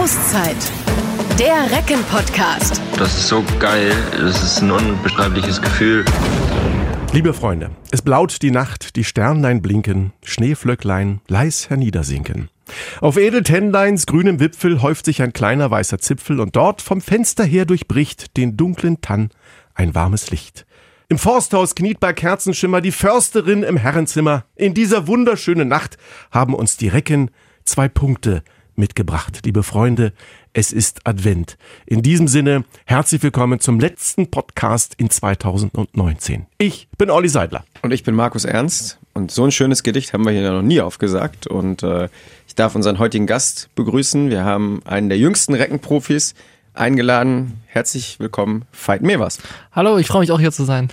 Auszeit. Der Recken-Podcast. Das ist so geil. Das ist ein unbeschreibliches Gefühl. Liebe Freunde, es blaut die Nacht, die Sternlein blinken, Schneeflöcklein leis herniedersinken. Auf Edeltennleins grünem Wipfel häuft sich ein kleiner weißer Zipfel und dort vom Fenster her durchbricht den dunklen Tann ein warmes Licht. Im Forsthaus kniet bei Kerzenschimmer die Försterin im Herrenzimmer. In dieser wunderschönen Nacht haben uns die Recken zwei Punkte mitgebracht, liebe Freunde. Es ist Advent. In diesem Sinne, herzlich willkommen zum letzten Podcast in 2019. Ich bin Olli Seidler. Und ich bin Markus Ernst. Und so ein schönes Gedicht haben wir hier noch nie aufgesagt. Und äh, ich darf unseren heutigen Gast begrüßen. Wir haben einen der jüngsten Reckenprofis eingeladen. Herzlich willkommen, Veit Mevers. Hallo, ich freue mich auch hier zu sein.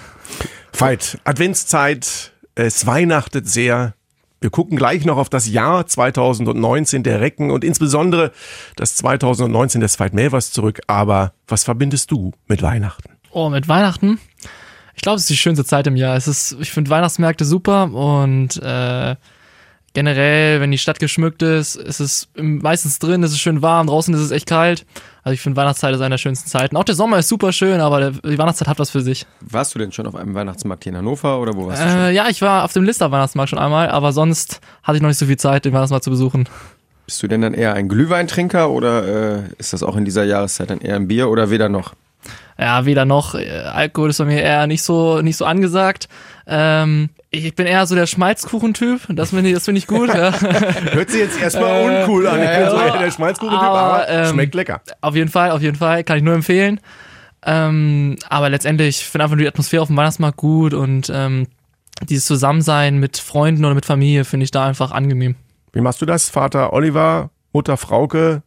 Veit, Adventszeit, es weihnachtet sehr. Wir gucken gleich noch auf das Jahr 2019 der Recken und insbesondere das 2019 des Veit zurück. Aber was verbindest du mit Weihnachten? Oh, mit Weihnachten? Ich glaube, es ist die schönste Zeit im Jahr. Es ist, ich finde Weihnachtsmärkte super und äh, generell, wenn die Stadt geschmückt ist, ist es meistens drin, ist es schön warm, draußen ist es echt kalt. Also ich finde Weihnachtszeit ist eine der schönsten Zeiten. Auch der Sommer ist super schön, aber die Weihnachtszeit hat was für sich. Warst du denn schon auf einem Weihnachtsmarkt hier in Hannover oder wo warst du schon? Äh, ja, ich war auf dem Lister Weihnachtsmarkt schon einmal, aber sonst hatte ich noch nicht so viel Zeit, den Weihnachtsmarkt zu besuchen. Bist du denn dann eher ein Glühweintrinker oder äh, ist das auch in dieser Jahreszeit dann eher ein Bier oder weder noch? Ja, weder noch. Alkohol ist bei mir eher nicht so, nicht so angesagt. Ähm, ich bin eher so der Schmalzkuchentyp. Das finde ich, das find ich gut. Ja. Hört sich jetzt erstmal äh, uncool an. Ich bin so eher der Schmalzkuchentyp, aber, aber ähm, schmeckt lecker. Auf jeden Fall, auf jeden Fall. Kann ich nur empfehlen. Ähm, aber letztendlich finde ich einfach nur die Atmosphäre auf dem Weihnachtsmarkt gut und ähm, dieses Zusammensein mit Freunden oder mit Familie finde ich da einfach angenehm. Wie machst du das? Vater Oliver, Mutter Frauke,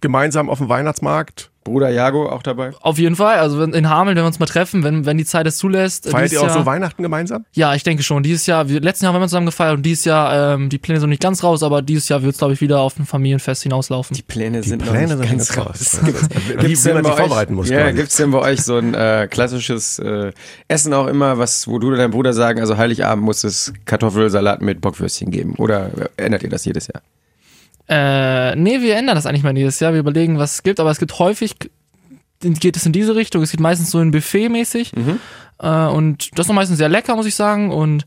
gemeinsam auf dem Weihnachtsmarkt? Bruder Jago auch dabei? Auf jeden Fall. Also in Hameln, wenn wir uns mal treffen, wenn, wenn die Zeit es zulässt. Feiert ihr auch Jahr, so Weihnachten gemeinsam? Ja, ich denke schon. Dieses Jahr, wir, letzten Jahr haben wir zusammen gefeiert und dieses Jahr, ähm, die Pläne sind nicht ganz raus, aber dieses Jahr wird es, glaube ich, wieder auf ein Familienfest hinauslaufen. Die Pläne die sind Pläne noch nicht ganz raus. raus. Wie, wie man sich vorbereiten muss. Ja, gibt es denn bei euch so ein äh, klassisches äh, Essen auch immer, was, wo du oder dein Bruder sagen, also Heiligabend muss es Kartoffelsalat mit Bockwürstchen geben? Oder ändert ihr das jedes Jahr? Äh, nee, wir ändern das eigentlich mal jedes Jahr. Wir überlegen, was es gibt, aber es gibt häufig, geht es in diese Richtung. Es geht meistens so ein Buffet mäßig. Mhm. Äh, und das ist noch meistens sehr lecker, muss ich sagen. Und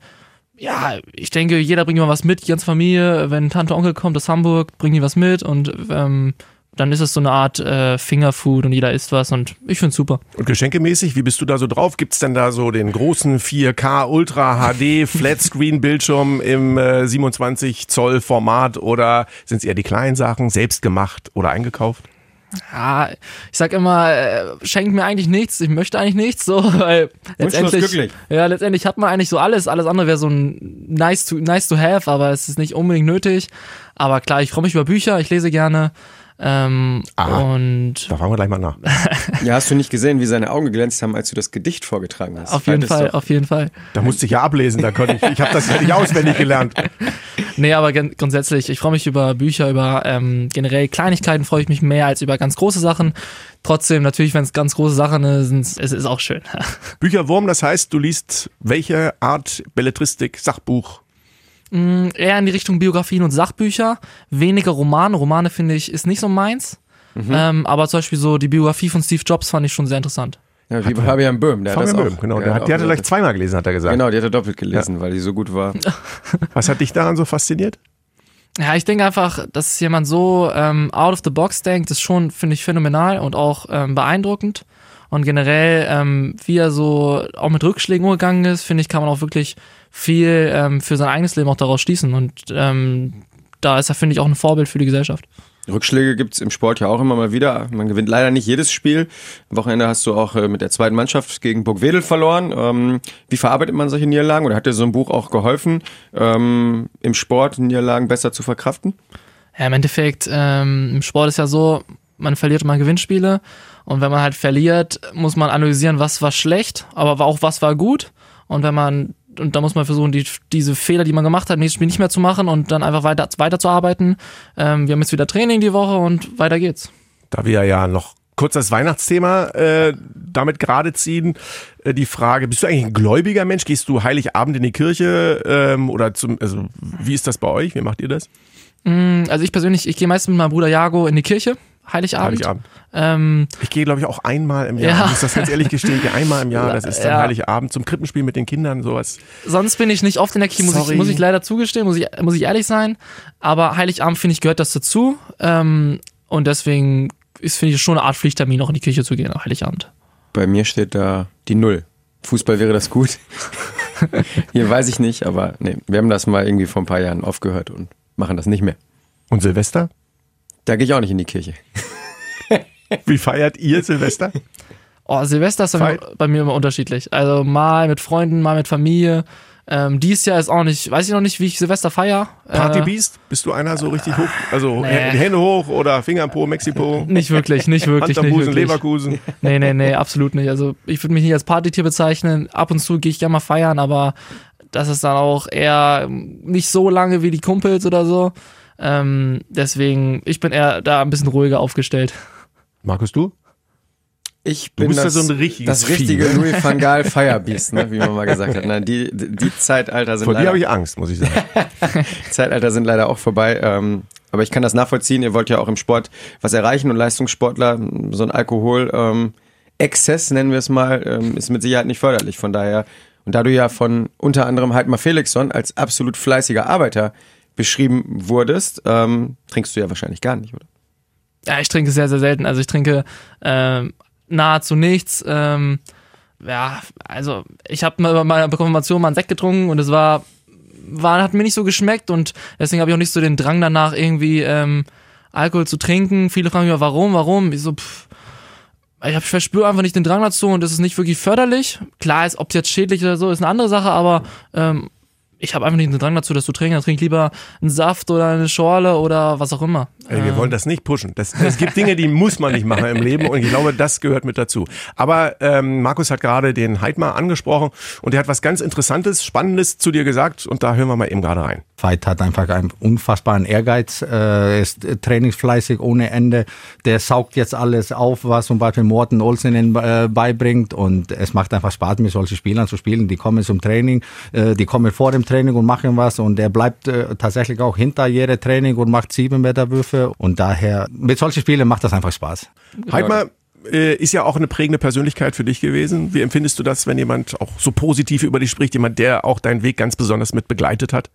ja, ich denke, jeder bringt immer was mit, die ganze Familie. Wenn Tante Onkel kommt aus Hamburg, bringen die was mit und ähm, dann ist es so eine Art äh, Fingerfood und jeder isst was und ich finde es super. Und geschenkemäßig, wie bist du da so drauf? Gibt es denn da so den großen 4K Ultra HD Flatscreen Bildschirm im äh, 27 Zoll Format oder sind es eher die kleinen Sachen, selbst gemacht oder eingekauft? Ja, ich sag immer, äh, schenkt mir eigentlich nichts, ich möchte eigentlich nichts, so, weil letztendlich, ja, letztendlich hat man eigentlich so alles, alles andere wäre so ein nice to, nice to have, aber es ist nicht unbedingt nötig. Aber klar, ich freue mich über Bücher, ich lese gerne, ähm, Aha, und da fragen wir gleich mal nach. ja, hast du nicht gesehen, wie seine Augen geglänzt haben, als du das Gedicht vorgetragen hast? Auf jeden Fall, auf jeden Fall. Da musste ich ja ablesen, da konnte ich, ich habe das ja nicht auswendig gelernt. Nee, aber grundsätzlich, ich freue mich über Bücher, über ähm, generell Kleinigkeiten freue ich mich mehr als über ganz große Sachen. Trotzdem, natürlich, wenn es ganz große Sachen sind, es ist auch schön. Bücherwurm, das heißt, du liest welche Art Belletristik, Sachbuch, Mm, eher in die Richtung Biografien und Sachbücher, weniger Romane. Romane finde ich ist nicht so meins. Mhm. Ähm, aber zum Beispiel so die Biografie von Steve Jobs fand ich schon sehr interessant. Ja, wie Fabian Böhm, der Fabian hat das Böhm, auch, genau. Der, hat, die hat er gleich zweimal gelesen, hat er gesagt. Genau, die hat er doppelt gelesen, ja. weil die so gut war. Was hat dich daran so fasziniert? Ja, ich denke einfach, dass jemand so ähm, out of the box denkt, ist schon, finde ich, phänomenal und auch ähm, beeindruckend. Und generell, ähm, wie er so auch mit Rückschlägen umgegangen ist, finde ich, kann man auch wirklich viel ähm, für sein eigenes Leben auch daraus schließen. Und ähm, da ist er, finde ich, auch ein Vorbild für die Gesellschaft. Rückschläge gibt es im Sport ja auch immer mal wieder. Man gewinnt leider nicht jedes Spiel. Am Wochenende hast du auch äh, mit der zweiten Mannschaft gegen Burgwedel verloren. Ähm, wie verarbeitet man solche Niederlagen? Oder hat dir so ein Buch auch geholfen, ähm, im Sport Niederlagen besser zu verkraften? Ja, im Endeffekt, ähm, im Sport ist ja so, man verliert immer Gewinnspiele. Und wenn man halt verliert, muss man analysieren, was war schlecht, aber auch was war gut. Und wenn man, und da muss man versuchen, die, diese Fehler, die man gemacht hat, nächstes Spiel nicht mehr zu machen und dann einfach weiter, weiterzuarbeiten. Ähm, wir haben jetzt wieder Training die Woche und weiter geht's. Da wir ja noch kurz das Weihnachtsthema äh, damit gerade ziehen. Äh, die Frage, bist du eigentlich ein gläubiger Mensch? Gehst du Heiligabend in die Kirche ähm, oder zum, also wie ist das bei euch? Wie macht ihr das? Mm, also ich persönlich, ich gehe meistens mit meinem Bruder Jago in die Kirche Heiligabend. Heiligabend. Ähm, Ich gehe, glaube ich, auch einmal im Jahr. Ja. Ich muss das ganz ehrlich gestehen. Ich gehe einmal im Jahr. Das ist dann Ja. Heiligabend zum Krippenspiel mit den Kindern. Sowas. sonst bin ich nicht oft in der Kirche, muss ich, muss ich leider zugestehen, muss ich, muss ich ehrlich sein. Aber Heiligabend, finde ich, gehört das dazu. Ähm, und deswegen ist, finde ich, schon eine Art Pflichttermin, auch in die Kirche zu gehen, am Heiligabend. Bei mir steht da die Null. Fußball wäre das gut. Hier weiß ich nicht, aber nee, wir haben das mal irgendwie vor ein paar Jahren aufgehört und machen das nicht mehr. Und Silvester? Da gehe ich auch nicht in die Kirche. Wie feiert ihr Silvester? Oh, Silvester ist bei mir, bei mir immer unterschiedlich. Also mal mit Freunden, mal mit Familie. Ähm, dies Jahr ist auch nicht, weiß ich noch nicht, wie ich Silvester feier. Partybeast? Bist du einer so richtig hoch? Also Nee. Hände hoch oder Finger im Po, Mexiko? Äh, nicht wirklich, nicht wirklich, Hand am nicht Busen, wirklich. Leverkusen. Nee, nee, nee, absolut nicht. Also ich würde mich nicht als Partytier bezeichnen. Ab und zu gehe ich gerne mal feiern, aber das ist dann auch eher nicht so lange wie die Kumpels oder so. Ähm, deswegen, ich bin eher da ein bisschen ruhiger aufgestellt. Markus, du? Ich bin bist ja das, so ein richtiges das richtige Vieh? Louis van Gaal Firebeast, ne, wie man mal gesagt hat. Nein, die, die Zeitalter sind Vor dir leider, habe ich Angst, muss ich sagen. Zeitalter sind leider auch vorbei. Ähm, aber ich kann das nachvollziehen. Ihr wollt ja auch im Sport was erreichen und Leistungssportler, so ein Alkohol, ähm, Exzess, nennen wir es mal, ähm, ist mit Sicherheit nicht förderlich. Von daher, und da du ja von unter anderem Heidmar Felixson als absolut fleißiger Arbeiter beschrieben wurdest, ähm, trinkst du ja wahrscheinlich gar nicht, oder? Ja, ich trinke sehr, sehr selten. Also ich trinke ähm, nahezu nichts. Ähm, ja, also ich habe mal bei meiner Konfirmation mal einen Sekt getrunken und es war, war hat mir nicht so geschmeckt und deswegen habe ich auch nicht so den Drang danach irgendwie ähm, Alkohol zu trinken. Viele fragen mich, warum, warum? Ich so, pff, ich, hab- verspüre einfach nicht den Drang dazu und es ist nicht wirklich förderlich. Klar, ist, ob es jetzt schädlich oder so, ist eine andere Sache, aber ähm, ich habe einfach nicht den Drang dazu, das zu trinken. Dann trinke ich lieber einen Saft oder eine Schorle oder was auch immer. Ey, wir wollen das nicht pushen. Das, es gibt Dinge, die muss man nicht machen im Leben und ich glaube, das gehört mit dazu. Aber ähm, Markus hat gerade den Heidmar angesprochen und er hat was ganz Interessantes, Spannendes zu dir gesagt und da hören wir mal eben gerade rein. Veit hat einfach einen unfassbaren Ehrgeiz, äh, ist äh, trainingsfleißig ohne Ende. Der saugt jetzt alles auf, was zum Beispiel Morten Olsen äh, beibringt und es macht einfach Spaß, mit solchen Spielern zu spielen. Die kommen zum Training, äh, die kommen vor dem Training und machen was und er bleibt äh, tatsächlich auch hinter jedem Training und macht sieben Und daher mit solchen Spielen macht das einfach Spaß. Heidmar äh, ist ja auch eine prägende Persönlichkeit für dich gewesen. Wie empfindest du das, wenn jemand auch so positiv über dich spricht, jemand, der auch deinen Weg ganz besonders mit begleitet hat?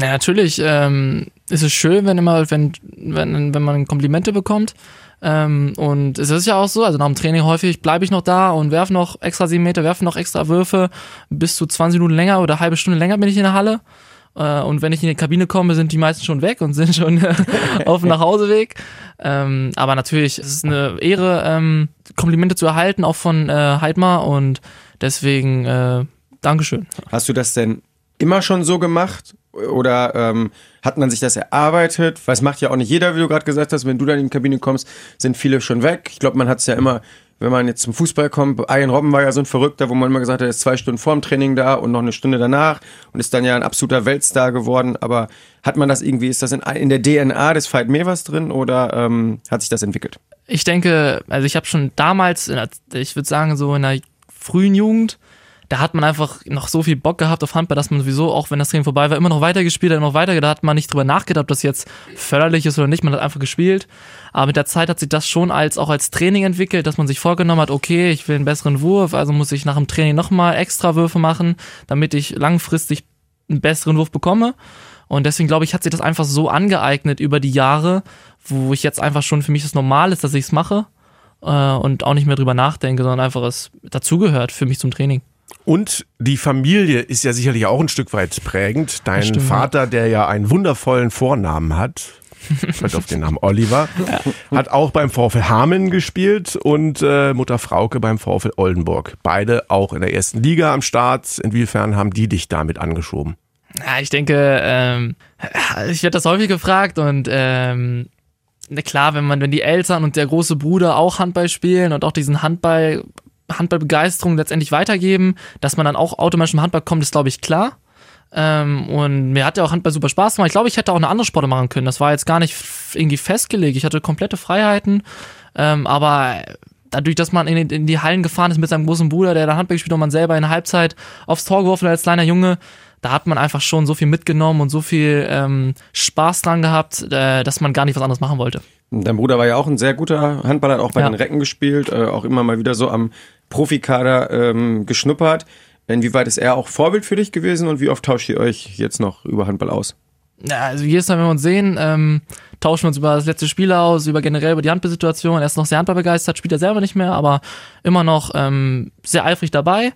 Ja, natürlich ähm, ist es schön, wenn immer, wenn, wenn, wenn man Komplimente bekommt. Ähm, und es ist ja auch so, also nach dem Training häufig bleibe ich noch da und werfe noch extra sieben Meter, werfe noch extra Würfe. Bis zu 20 Minuten länger oder eine halbe Stunde länger bin ich in der Halle. Äh, und wenn ich in die Kabine komme, sind die meisten schon weg und sind schon äh, auf dem Nachhauseweg. Ähm, aber natürlich es ist es eine Ehre, ähm, Komplimente zu erhalten, auch von äh, Heidmar. Und deswegen äh, Dankeschön. Hast du das denn immer schon so gemacht? Oder ähm, hat man sich das erarbeitet? Weil es macht ja auch nicht jeder, wie du gerade gesagt hast, wenn du dann in die Kabine kommst, sind viele schon weg. Ich glaube, man hat es ja immer, wenn man jetzt zum Fußball kommt, Ian Robben war ja so ein Verrückter, wo man immer gesagt hat, er ist zwei Stunden vorm Training da und noch eine Stunde danach und ist dann ja ein absoluter Weltstar geworden. Aber hat man das irgendwie, ist das in, in der DNA des Fight Mevers drin oder ähm, hat sich das entwickelt? ich denke, also ich habe schon damals, in ich würde sagen, so in der frühen Jugend, da hat man einfach noch so viel Bock gehabt auf Handball, dass man sowieso, auch wenn das Training vorbei war, immer noch weitergespielt hat, immer noch weiter, da hat man nicht drüber nachgedacht, ob das jetzt förderlich ist oder nicht, man hat einfach gespielt. Aber mit der Zeit hat sich das schon als auch als Training entwickelt, dass man sich vorgenommen hat, okay, ich will einen besseren Wurf, also muss ich nach dem Training nochmal extra Würfe machen, damit ich langfristig einen besseren Wurf bekomme. Und deswegen glaube ich, hat sich das einfach so angeeignet über die Jahre, wo ich jetzt einfach schon für mich das normal ist, dass ich es mache äh, und auch nicht mehr drüber nachdenke, sondern einfach es dazugehört für mich zum Training. Und die Familie ist ja sicherlich auch ein Stück weit prägend. Dein ja. Vater, der ja einen wundervollen Vornamen hat, fällt auf den Namen Oliver, hat auch beim VfL Hameln gespielt und äh, Mutter Frauke beim VfL Oldenburg. Beide auch in der ersten Liga am Start. Inwiefern haben die dich damit angeschoben? Ja, ich denke, ähm, ich werde das häufig gefragt und ähm, na klar, wenn man, wenn die Eltern und der große Bruder auch Handball spielen und auch diesen Handball, Handballbegeisterung letztendlich weitergeben, dass man dann auch automatisch im Handball kommt, ist glaube ich klar. Ähm, und mir hat ja auch Handball super Spaß gemacht. Ich glaube, ich hätte auch eine andere Sporte machen können. Das war jetzt gar nicht irgendwie festgelegt. Ich hatte komplette Freiheiten. Ähm, aber dadurch, dass man in, in die Hallen gefahren ist mit seinem großen Bruder, der da Handball gespielt hat und man selber in der Halbzeit aufs Tor geworfen hat als kleiner Junge, da hat man einfach schon so viel mitgenommen und so viel ähm, Spaß dran gehabt, äh, dass man gar nicht was anderes machen wollte. Dein Bruder war ja auch ein sehr guter Handballer, hat auch bei Ja. den Recken gespielt, äh, auch immer mal wieder so am Profikader ähm, geschnuppert. Inwieweit ist er auch Vorbild für dich gewesen und wie oft tauscht ihr euch jetzt noch über Handball aus? Ja, also jedes Mal, wenn wir uns sehen, ähm, tauschen wir uns über das letzte Spiel aus, über generell über die Handballsituation. Er ist noch sehr handballbegeistert, spielt er selber nicht mehr, aber immer noch ähm, sehr eifrig dabei.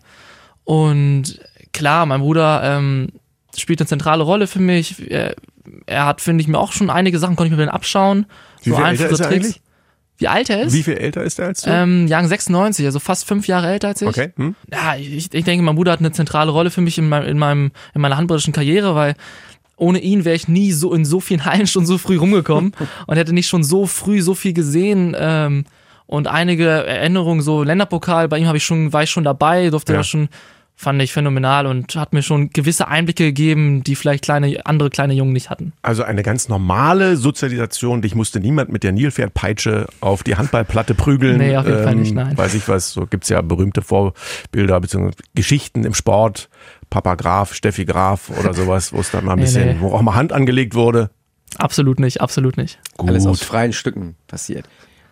Und klar, mein Bruder ähm, spielt eine zentrale Rolle für mich. Er, er hat, finde ich, mir auch schon einige Sachen, konnte ich mir dann abschauen. Wie viel älter ist er eigentlich? Wie alt er ist? Wie viel älter ist er als du? Ähm, Jahrgang 96, also fast fünf Jahre älter als ich. okay. Hm? Ja, ich, ich denke, mein Bruder hat eine zentrale Rolle für mich in, meinem, in, meinem, in meiner handballischen Karriere, weil ohne ihn wäre ich nie so in so vielen Hallen schon so früh rumgekommen und hätte nicht schon so früh so viel gesehen. Ähm, und einige Erinnerungen, so Länderpokal, bei ihm habe ich schon, war ich schon dabei, durfte Ja. da schon, fand ich phänomenal und hat mir schon gewisse Einblicke gegeben, die vielleicht kleine, andere kleine Jungen nicht hatten. Also eine ganz normale Sozialisation. Dich musste niemand mit der Nilpferdpeitsche auf die Handballplatte prügeln. Nee, auf jeden Fall nicht, nein. Weiß ich was, so gibt's ja berühmte Vorbilder bzw. Geschichten im Sport. Papa Graf, Steffi Graf oder sowas, wo es dann mal ein Nee, bisschen, nee. wo auch mal Hand angelegt wurde. Absolut nicht, absolut nicht. Gut. Alles aus freien Stücken passiert.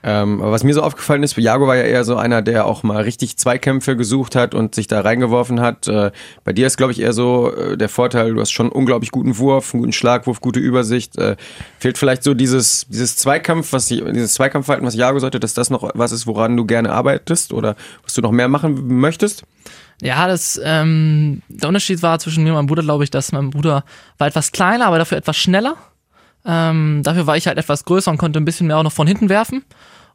Ähm, aber was mir so aufgefallen ist, Jago war ja eher so einer, der auch mal richtig Zweikämpfe gesucht hat und sich da reingeworfen hat. Äh, bei dir ist, glaube ich, eher so äh, der Vorteil, du hast schon unglaublich guten Wurf, einen guten Schlagwurf, gute Übersicht. Äh, fehlt vielleicht so dieses, dieses Zweikampf, was die, dieses Zweikampfverhalten, was Jago sollte, dass das noch was ist, woran du gerne arbeitest oder was du noch mehr machen möchtest? Ja, das, ähm, der Unterschied war zwischen mir und meinem Bruder, glaube ich, dass mein Bruder war etwas kleiner, aber dafür etwas schneller. Ähm, dafür war ich halt etwas größer und konnte ein bisschen mehr auch noch von hinten werfen.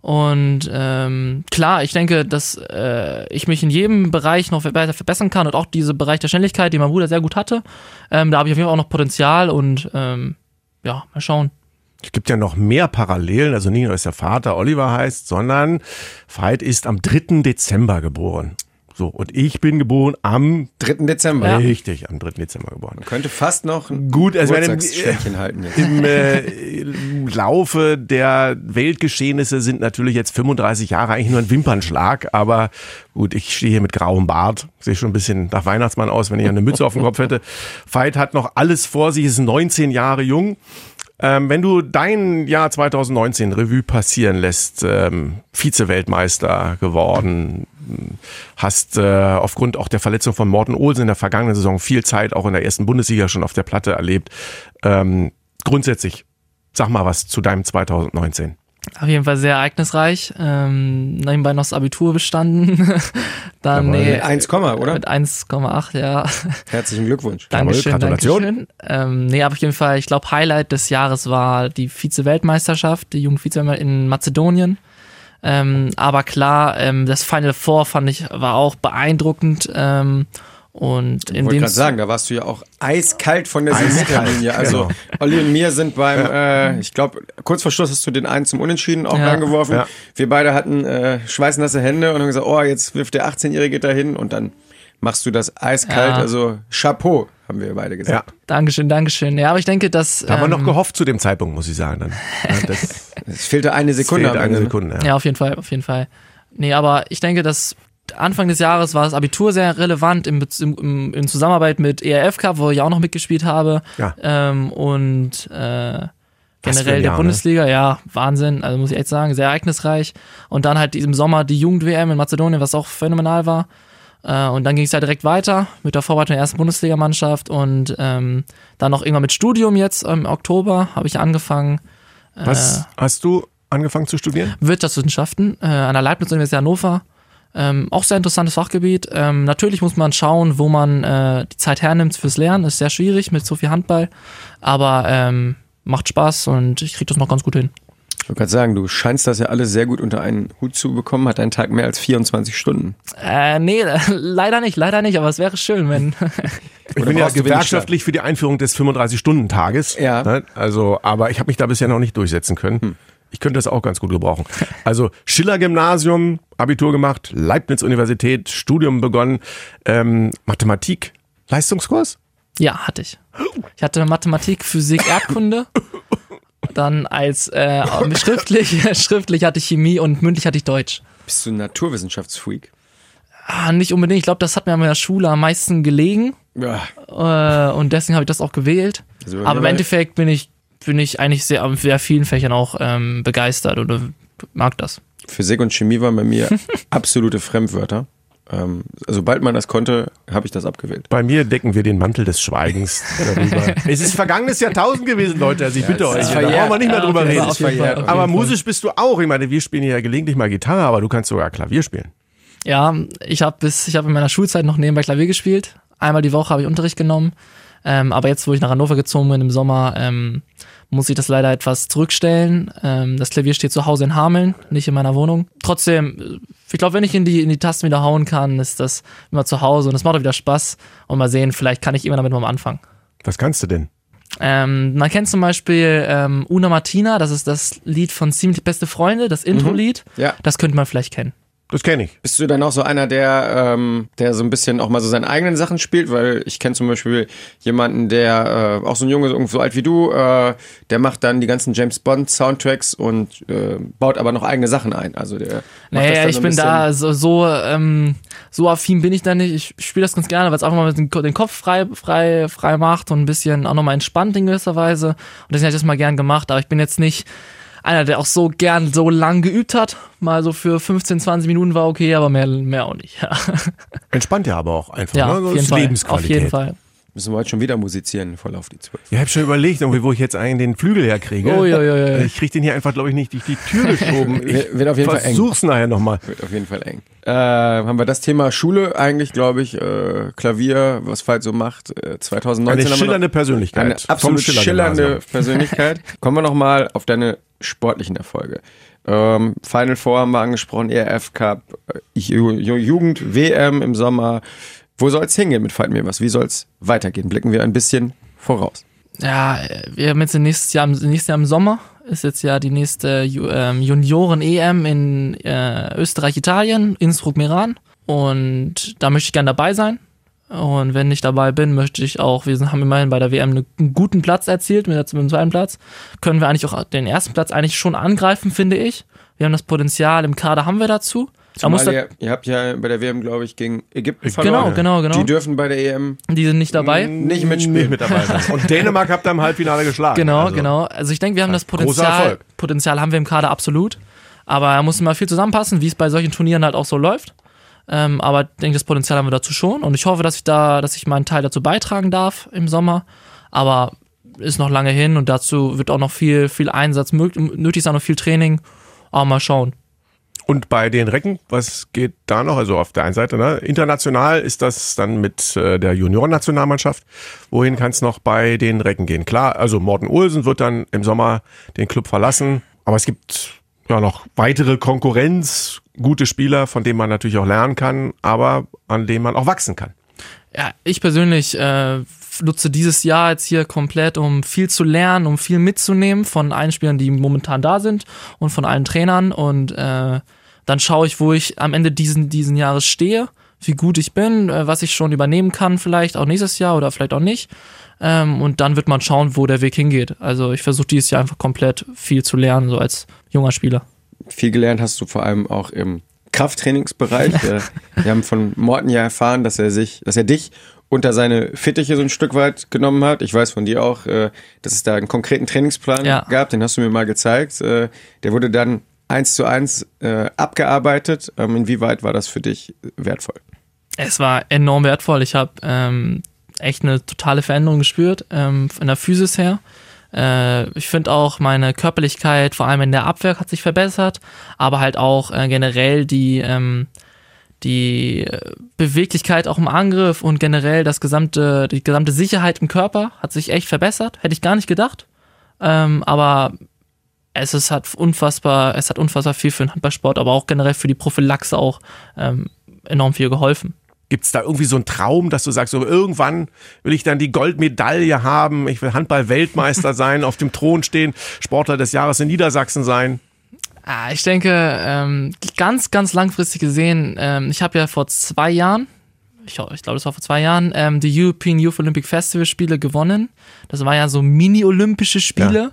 Und ähm, klar, ich denke, dass äh, ich mich in jedem Bereich noch weiter verbessern kann und auch diese Bereich der Schnelligkeit, den mein Bruder sehr gut hatte. Ähm, da habe ich auf jeden Fall auch noch Potenzial und ähm, ja, mal schauen. Es gibt ja noch mehr Parallelen, also nicht nur, dass der Vater Oliver heißt, sondern Veit ist am 3. Dezember geboren. So, und ich bin geboren am, 3. Dezember. Ja. richtig, am 3. Dezember geboren. Könnte fast noch ein Gut, also Geburtstagsschwächen halten jetzt. im äh, im Laufe der Weltgeschehnisse sind natürlich jetzt 35 Jahre eigentlich nur ein Wimpernschlag, aber gut, ich stehe hier mit grauem Bart, sehe schon ein bisschen nach Weihnachtsmann aus, wenn ich eine Mütze auf dem Kopf hätte. Veit hat noch alles vor sich, ist 19 Jahre jung. Ähm, wenn du dein Jahr 2019 Revue passieren lässt, ähm, Vize-Weltmeister geworden, hast äh, aufgrund auch der Verletzung von Morten Olsen in der vergangenen Saison viel Zeit auch in der ersten Bundesliga schon auf der Platte erlebt. Ähm, grundsätzlich, sag mal was zu deinem 2019. Auf jeden Fall sehr ereignisreich. Ähm, nebenbei noch das Abitur bestanden. Dann Jawohl. nee, Mit 1, oder? mit 1,8, ja. Herzlichen Glückwunsch. Dankeschön, Gratulation. Dankeschön. Ähm, nee, aber auf jeden Fall, ich glaube, Highlight des Jahres war die Vize-Weltmeisterschaft, die Jugend-Vize in Mazedonien. Ähm, aber klar, ähm, das Final Four fand ich, war auch beeindruckend. Ähm, und Ich in wollte dem gerade sagen, da warst du ja auch eiskalt von der Silvesterlinie. Also genau. Olli und mir sind beim, äh, ich glaube, kurz vor Schluss hast du den einen zum Unentschieden auch Ja. reingeworfen. Ja. Wir beide hatten äh, schweißnasse Hände und haben gesagt, oh, jetzt wirft der 18-Jährige dahin und dann machst du das eiskalt. Ja. Also Chapeau, haben wir beide Ja, gesagt. Dankeschön, Dankeschön. Ja, aber ich denke, dass. da haben wir noch ähm, gehofft zu dem Zeitpunkt, muss ich sagen. Dann. Ja, das Es fehlte eine Sekunde. fehlt am eine Ende. Sekunde. Ja. Ja, auf jeden Fall, auf jeden Fall. Nee, aber ich denke, dass Anfang des Jahres war das Abitur sehr relevant im, im, im, in Zusammenarbeit mit ERF Cup, wo ich auch noch mitgespielt habe. Ja. Ähm, und äh, generell der Jahr, ne? Bundesliga, ja, Wahnsinn, also muss ich echt sagen, sehr ereignisreich. Und dann halt diesem Sommer die Jugend-WM in Mazedonien, was auch phänomenal war. Äh, und dann ging es ja direkt weiter mit der Vorbereitung der ersten Bundesligamannschaft und ähm, dann noch irgendwann mit Studium jetzt im Oktober habe ich angefangen. Was hast du angefangen zu studieren? Wirtschaftswissenschaften äh, an der Leibniz-Universität Hannover. Ähm, auch sehr interessantes Fachgebiet. Ähm, natürlich muss man schauen, wo man äh, die Zeit hernimmt fürs Lernen. Ist sehr schwierig mit so viel Handball. Aber ähm, macht Spaß und ich kriege das noch ganz gut hin. Ich wollte gerade sagen, du scheinst das ja alles sehr gut unter einen Hut zu bekommen. Hat dein Tag mehr als 24 Stunden. Äh, nee, leider nicht, leider nicht, aber es wäre schön, wenn. Ich bin ja gewerkschaftlich für die Einführung des 35-Stunden-Tages. Ja. Ne? Also, aber ich habe mich da bisher noch nicht durchsetzen können. Ich könnte das auch ganz gut gebrauchen. Also Schiller-Gymnasium, Abitur gemacht, Leibniz-Universität, Studium begonnen, ähm, Mathematik, Leistungskurs? ja, hatte ich. Ich hatte Mathematik, Physik, Erdkunde. Dann als äh, schriftlich, schriftlich hatte ich Chemie und mündlich hatte ich Deutsch. Bist du ein Naturwissenschaftsfreak? Ah, nicht unbedingt. Ich glaube, das hat mir an meiner Schule am meisten gelegen. Ja, Äh, und deswegen habe ich das auch gewählt. Also Aber im Endeffekt bin ich, bin ich eigentlich sehr, auf sehr vielen Fächern auch ähm, begeistert oder mag das. Physik und Chemie waren bei mir absolute Fremdwörter. Ähm, sobald man das konnte, habe ich das abgewählt. Bei mir decken wir den Mantel des Schweigens darüber. es ist vergangenes Jahrtausend gewesen, Leute. Also ich bitte euch, da verjährt. brauchen wir nicht mehr Ja, drüber reden. Auf Aber musisch bist du auch. Ich meine, wir spielen ja gelegentlich mal Gitarre, aber du kannst sogar Klavier spielen. Ja, ich habe bis, ich habe in meiner Schulzeit noch nebenbei Klavier gespielt. Einmal die Woche habe ich Unterricht genommen. Ähm, aber jetzt, wo ich nach Hannover gezogen bin im Sommer, ähm, muss ich das leider etwas zurückstellen. Ähm, das Klavier steht zu Hause in Hameln, nicht in meiner Wohnung. Trotzdem, äh, ich glaube, wenn ich in die, in die Tasten wieder hauen kann, ist das immer zu Hause und es macht auch wieder Spaß. Und mal sehen, vielleicht kann ich immer damit mal anfangen. Was kannst du denn? Ähm, man kennt zum Beispiel ähm, Una Martina, das ist das Lied von Ziemlich Beste Freunde, das Intro-Lied. Ja. Das könnte man vielleicht kennen. Das kenne ich. Bist du dann auch so einer, der, ähm, der so ein bisschen auch mal so seine eigenen Sachen spielt? Weil ich kenne zum Beispiel jemanden, der, äh, auch so ein Junge, so so alt wie du, äh, der macht dann die ganzen James Bond Soundtracks und äh, baut aber noch eigene Sachen ein. Also der macht das Naja, dann ich so ein bin bisschen- da so, so, ähm, so affin bin ich da nicht. Ich spiele das ganz gerne, weil es einfach mal den, den Kopf frei, frei, frei macht und ein bisschen auch nochmal entspannt in gewisser Weise. Und deswegen habe ich das mal gern gemacht, aber ich bin jetzt nicht einer, der auch so gern so lang geübt hat. Mal so für 15, 20 Minuten war okay, aber mehr, mehr auch nicht. Ja, Entspannt ja aber auch einfach. ja ne? auf jeden Fall. Auf jeden Fall. Müssen wir heute schon wieder musizieren, voll auf die Zwölf. Ja, ich habe schon überlegt, irgendwie, wo ich jetzt eigentlich den Flügel herkriege. Oh, ja, ja, ja. Ich kriege den hier einfach, glaube ich, nicht durch die Tür geschoben. Ich Wird- wird auf jeden Fall eng. versuch's nachher nochmal. Wird auf jeden Fall eng. Äh, haben wir das Thema Schule eigentlich, glaube ich, äh, Klavier, was Falk so macht, äh, 2019. Eine schillernde Persönlichkeit. Eine absolut Schiller schillernde. Persönlichkeit. Kommen wir nochmal auf deine sportlichen Erfolge. Ähm, Final Four haben wir angesprochen, ERF Cup, äh, Ju- Ju- Jugend, WM im Sommer. Wo soll es hingehen mit Fight mir was? Wie soll es weitergehen? Blicken wir ein bisschen voraus. Ja, wir haben jetzt nächstes Jahr, nächstes Jahr im Sommer ist jetzt ja die nächste ähm, Junioren-EM in äh, Österreich, Italien, Innsbruck, Meran. Und da möchte ich gerne dabei sein. Und wenn ich dabei bin, möchte ich auch, wir haben immerhin bei der WM einen guten Platz erzielt, mit, dem zweiten Platz, können wir eigentlich auch den ersten Platz eigentlich schon angreifen, finde ich. Wir haben das Potenzial, im Kader haben wir dazu. Da muss Zumal da, ihr, ihr habt ja bei der WM, glaube ich, gegen Ägypten verloren. genau, genau, genau. Die dürfen bei der EM Die sind nicht dabei. nicht mitspielen. Nicht mit dabei sein. Und Dänemark habt ihr im Halbfinale geschlagen. Genau, also. genau. Also ich denke, wir haben das großer Potenzial. Erfolg. Potenzial haben wir im Kader absolut. Aber da muss immer viel zusammenpassen, wie es bei solchen Turnieren halt auch so läuft. Ähm, aber ich denke, das Potenzial haben wir dazu schon. Und ich hoffe, dass ich da, dass ich meinen Teil dazu beitragen darf im Sommer. Aber ist noch lange hin und dazu wird auch noch viel, viel Einsatz nötig sein und viel Training. Aber mal schauen. Und bei den Recken, was geht da noch? Also auf der einen Seite, ne? international ist das dann mit äh, der Juniorennationalmannschaft. Wohin kann es noch bei den Recken gehen? Klar, also Morten Olsen wird dann im Sommer den Club verlassen, aber es gibt ja noch weitere Konkurrenz, gute Spieler, von denen man natürlich auch lernen kann, aber an denen man auch wachsen kann. Ja, ich persönlich äh, nutze dieses Jahr jetzt hier komplett, um viel zu lernen, um viel mitzunehmen von allen Spielern, die momentan da sind und von allen Trainern. Und äh, dann schaue ich, wo ich am Ende diesen, diesen Jahres stehe, wie gut ich bin, äh, was ich schon übernehmen kann, vielleicht auch nächstes Jahr oder vielleicht auch nicht. Ähm, und dann wird man schauen, wo der Weg hingeht. Also ich versuche dieses Jahr einfach komplett viel zu lernen, so als junger Spieler. Viel gelernt hast du vor allem auch im Krafttrainingsbereich. Äh, Wir haben von Morten ja erfahren, dass er sich, dass er dich unter seine Fittiche so ein Stück weit genommen hat. Ich weiß von dir auch, äh, dass es da einen konkreten Trainingsplan Ja. gab, den hast du mir mal gezeigt. Äh, Der wurde dann eins zu eins abgearbeitet. Ähm, Inwieweit war das für dich wertvoll? Es war enorm wertvoll. Ich habe ähm, echt eine totale Veränderung gespürt, ähm, von der Physis her. Äh, ich finde auch meine Körperlichkeit, vor allem in der Abwehr, hat sich verbessert, aber halt auch äh, generell die, ähm, die äh, Beweglichkeit auch im Angriff und generell das gesamte, die gesamte Sicherheit im Körper hat sich echt verbessert. Hätte ich gar nicht gedacht. Ähm, aber es ist hat unfassbar, es hat unfassbar viel für den Handballsport, aber auch generell für die Prophylaxe auch ähm, enorm viel geholfen. Gibt es da irgendwie so einen Traum, dass du sagst, so irgendwann will ich dann die Goldmedaille haben, ich will Handball-Weltmeister sein, auf dem Thron stehen, Sportler des Jahres in Niedersachsen sein? Ah, Ich denke, ähm, ganz, ganz langfristig gesehen, ähm, ich habe ja vor zwei Jahren, ich, ich glaube, das war vor zwei Jahren, ähm, die European Youth Olympic Festival Spiele gewonnen. Das war ja so Mini-Olympische Spiele.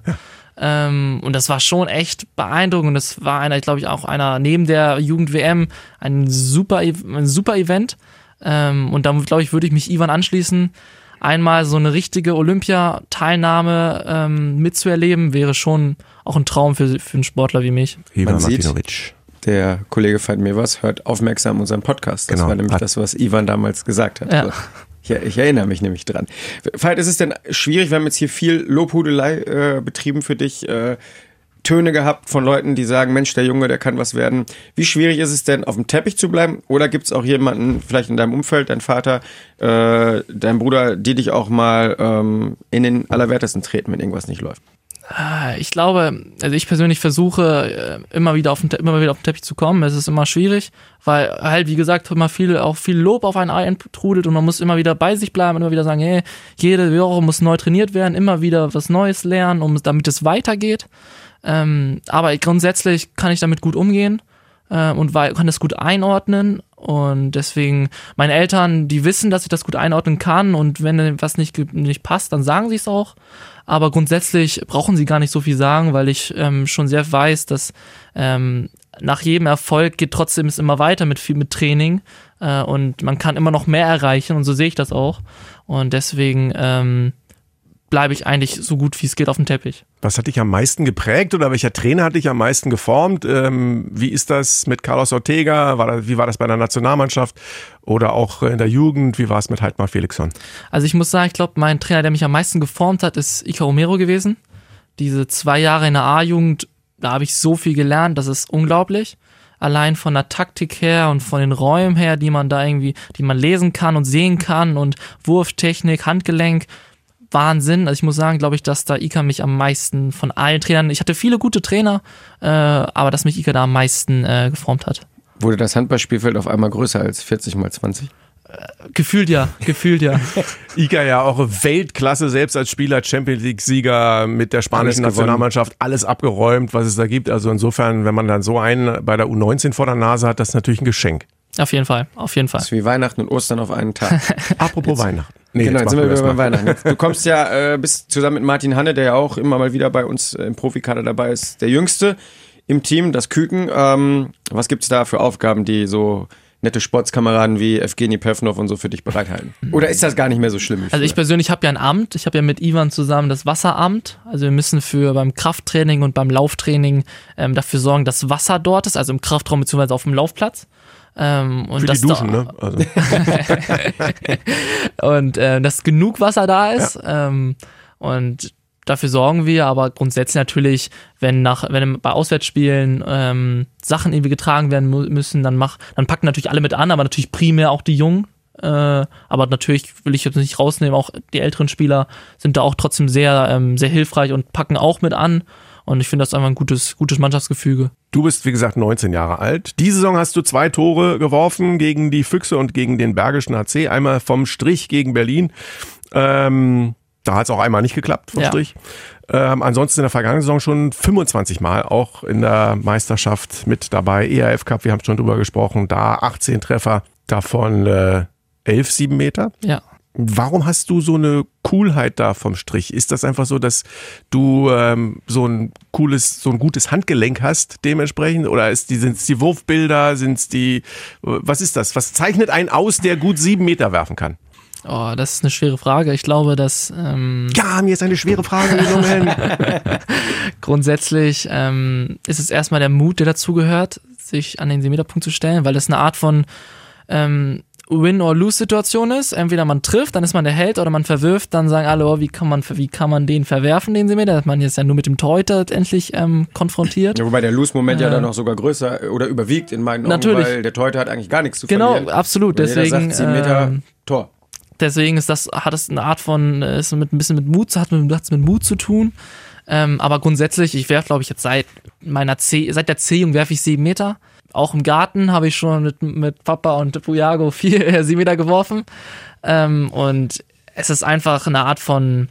Ähm, und das war schon echt beeindruckend. Das war einer, ich glaube ich, auch einer neben der Jugend-WM ein super, ein super Event. Ähm, und da glaube ich, würde ich mich Ivan anschließen. Einmal so eine richtige Olympiateilnahme ähm, mitzuerleben, wäre schon auch ein Traum für, für einen Sportler wie mich. Ivan Man sieht- Martinovic. Der Kollege Veit Mirwas hört aufmerksam unseren Podcast. Das Genau. war nämlich Hat- das, was Ivan damals gesagt hat. Ja. Ich, ich erinnere mich nämlich dran. Veit, ist es denn schwierig, wir haben jetzt hier viel Lobhudelei äh, betrieben für dich, äh, Töne gehabt von Leuten, die sagen, Mensch, der Junge, der kann was werden. Wie schwierig ist es denn, auf dem Teppich zu bleiben? Oder gibt es auch jemanden, vielleicht in deinem Umfeld, dein Vater, äh, dein Bruder, die dich auch mal ähm, in den Allerwertesten treten, wenn irgendwas nicht läuft? Äh, Ich glaube, also ich persönlich versuche äh, immer wieder auf den, immer wieder auf den Teppich zu kommen. Es ist immer schwierig, weil halt wie gesagt immer viel auch viel Lob auf einen eintrudelt und man muss immer wieder bei sich bleiben und immer wieder sagen, hey, jede Woche muss neu trainiert werden, immer wieder was Neues lernen, um damit es weitergeht. Ähm, aber grundsätzlich kann ich damit gut umgehen äh, und kann das gut einordnen. Und deswegen, meine Eltern, die wissen, dass ich das gut einordnen kann. Und wenn was nicht, nicht passt, dann sagen sie es auch. Aber grundsätzlich brauchen sie gar nicht so viel sagen, weil ich ähm, schon sehr weiß, dass ähm, nach jedem Erfolg geht trotzdem es immer weiter mit viel mit Training äh, und man kann immer noch mehr erreichen und so sehe ich das auch. Und deswegen ähm, bleibe ich eigentlich so gut wie es geht auf dem Teppich. Was hat dich am meisten geprägt oder welcher Trainer hat dich am meisten geformt? Ähm, wie ist das mit Carlos Ortega? War das, wie war das bei der Nationalmannschaft oder auch in der Jugend? Wie war es mit Heidmar Felixson? Also ich muss sagen, ich glaube, mein Trainer, der mich am meisten geformt hat, ist Ica Romero gewesen. Diese zwei Jahre in der A-Jugend, da habe ich so viel gelernt, das ist unglaublich. Allein von der Taktik her und von den Räumen her, die man da irgendwie, die man lesen kann und sehen kann und Wurftechnik, Handgelenk, Wahnsinn. Also ich muss sagen, glaube ich, dass da Ika mich am meisten von allen Trainern, ich hatte viele gute Trainer, äh, aber dass mich Ika da am meisten äh, geformt hat. Wurde das Handballspielfeld auf einmal größer als 40 mal 20? Gefühlt ja, gefühlt ja. Iga ja auch Weltklasse, selbst als Spieler, Champions League-Sieger mit der spanischen Alles. Nationalmannschaft, alles abgeräumt, was es da gibt. Also insofern, wenn man dann so einen bei der U19 vor der Nase hat, das ist natürlich ein Geschenk. Auf jeden Fall, auf jeden Fall. Das ist wie Weihnachten und Ostern auf einen Tag. Apropos Weihnachten. Nee, genau, jetzt jetzt sind wir erst bei. Weihnachten. Du kommst ja, äh, bist zusammen mit Martin Hanne, der ja auch immer mal wieder bei uns im Profikader dabei ist, der Jüngste im Team, das Küken. Ähm, was gibt's da für Aufgaben, die so nette Sportskameraden wie Evgeny Pevnov und so für dich bereithalten? Oder ist das gar nicht mehr so schlimm? Also ich persönlich habe ja ein Amt. Ich habe ja mit Ivan zusammen das Wasseramt. Also wir müssen für beim Krafttraining und beim Lauftraining ähm, dafür sorgen, dass Wasser dort ist, also im Kraftraum bzw. auf dem Laufplatz. Ähm, und Für dass die Duschen, da, ne? Also, Und äh, dass genug Wasser da ist. Ähm, und dafür sorgen wir, aber grundsätzlich natürlich, wenn nach, wenn bei Auswärtsspielen ähm, Sachen irgendwie getragen werden müssen, dann mach, dann packen natürlich alle mit an, aber natürlich primär auch die Jungen. Äh, aber natürlich will ich jetzt nicht rausnehmen, auch die älteren Spieler sind da auch trotzdem sehr, ähm, sehr hilfreich und packen auch mit an. Und ich finde das einfach ein gutes, gutes Mannschaftsgefüge. du bist, wie gesagt, 19 Jahre alt. Diese Saison hast du zwei Tore geworfen gegen die Füchse und gegen den Bergischen HC. Einmal vom Strich gegen Berlin. Ähm, da hat es auch einmal nicht geklappt vom Ja. Strich. Ähm, ansonsten in der vergangenen Saison schon 25 Mal auch in der Meisterschaft mit dabei. ERF Cup, wir haben schon drüber gesprochen. Da 18 Treffer, davon äh, 11 7 Meter. Ja. Warum hast du so eine Coolheit da vom Strich? Ist das einfach so, dass du ähm, so ein cooles, so ein gutes Handgelenk hast dementsprechend? Oder sind es die Wurfbilder? Sind es die, was ist das? Was zeichnet einen aus, der gut sieben Meter werfen kann? Oh, das ist eine schwere Frage. Ich glaube, dass ähm, Ja, mir ist eine schwere Frage gelungen. grundsätzlich ähm, ist es erstmal der Mut, der dazugehört, sich an den Semeterpunkt zu stellen, weil das eine Art von ähm, Win-or-Lose-Situation ist. Entweder man trifft, dann ist man der Held, oder man verwirft, dann sagen alle, oh, wie kann man, wie kann man den verwerfen, den Semeter? Dass man jetzt ja nur mit dem Torhüter endlich ähm, konfrontiert. Ja, wobei der Lose-Moment ja Äh, dann noch sogar größer oder überwiegt in meinen Augen, Natürlich. weil der Torhüter hat eigentlich gar nichts zu Genau, verlieren. absolut. Wenn Deswegen, sagt, Meter, ähm, Tor. deswegen ist das, hat es eine Art von, äh, ist mit ein bisschen mit Mut, hat mit, hat's mit Mut zu tun. Ähm, aber grundsätzlich, ich werfe, glaube ich, jetzt seit meiner C, seit der C-Jung werfe ich sieben Meter. Auch im Garten habe ich schon mit, mit Papa und Pujago vier, äh, Meter geworfen. Ähm, und es ist einfach eine Art von,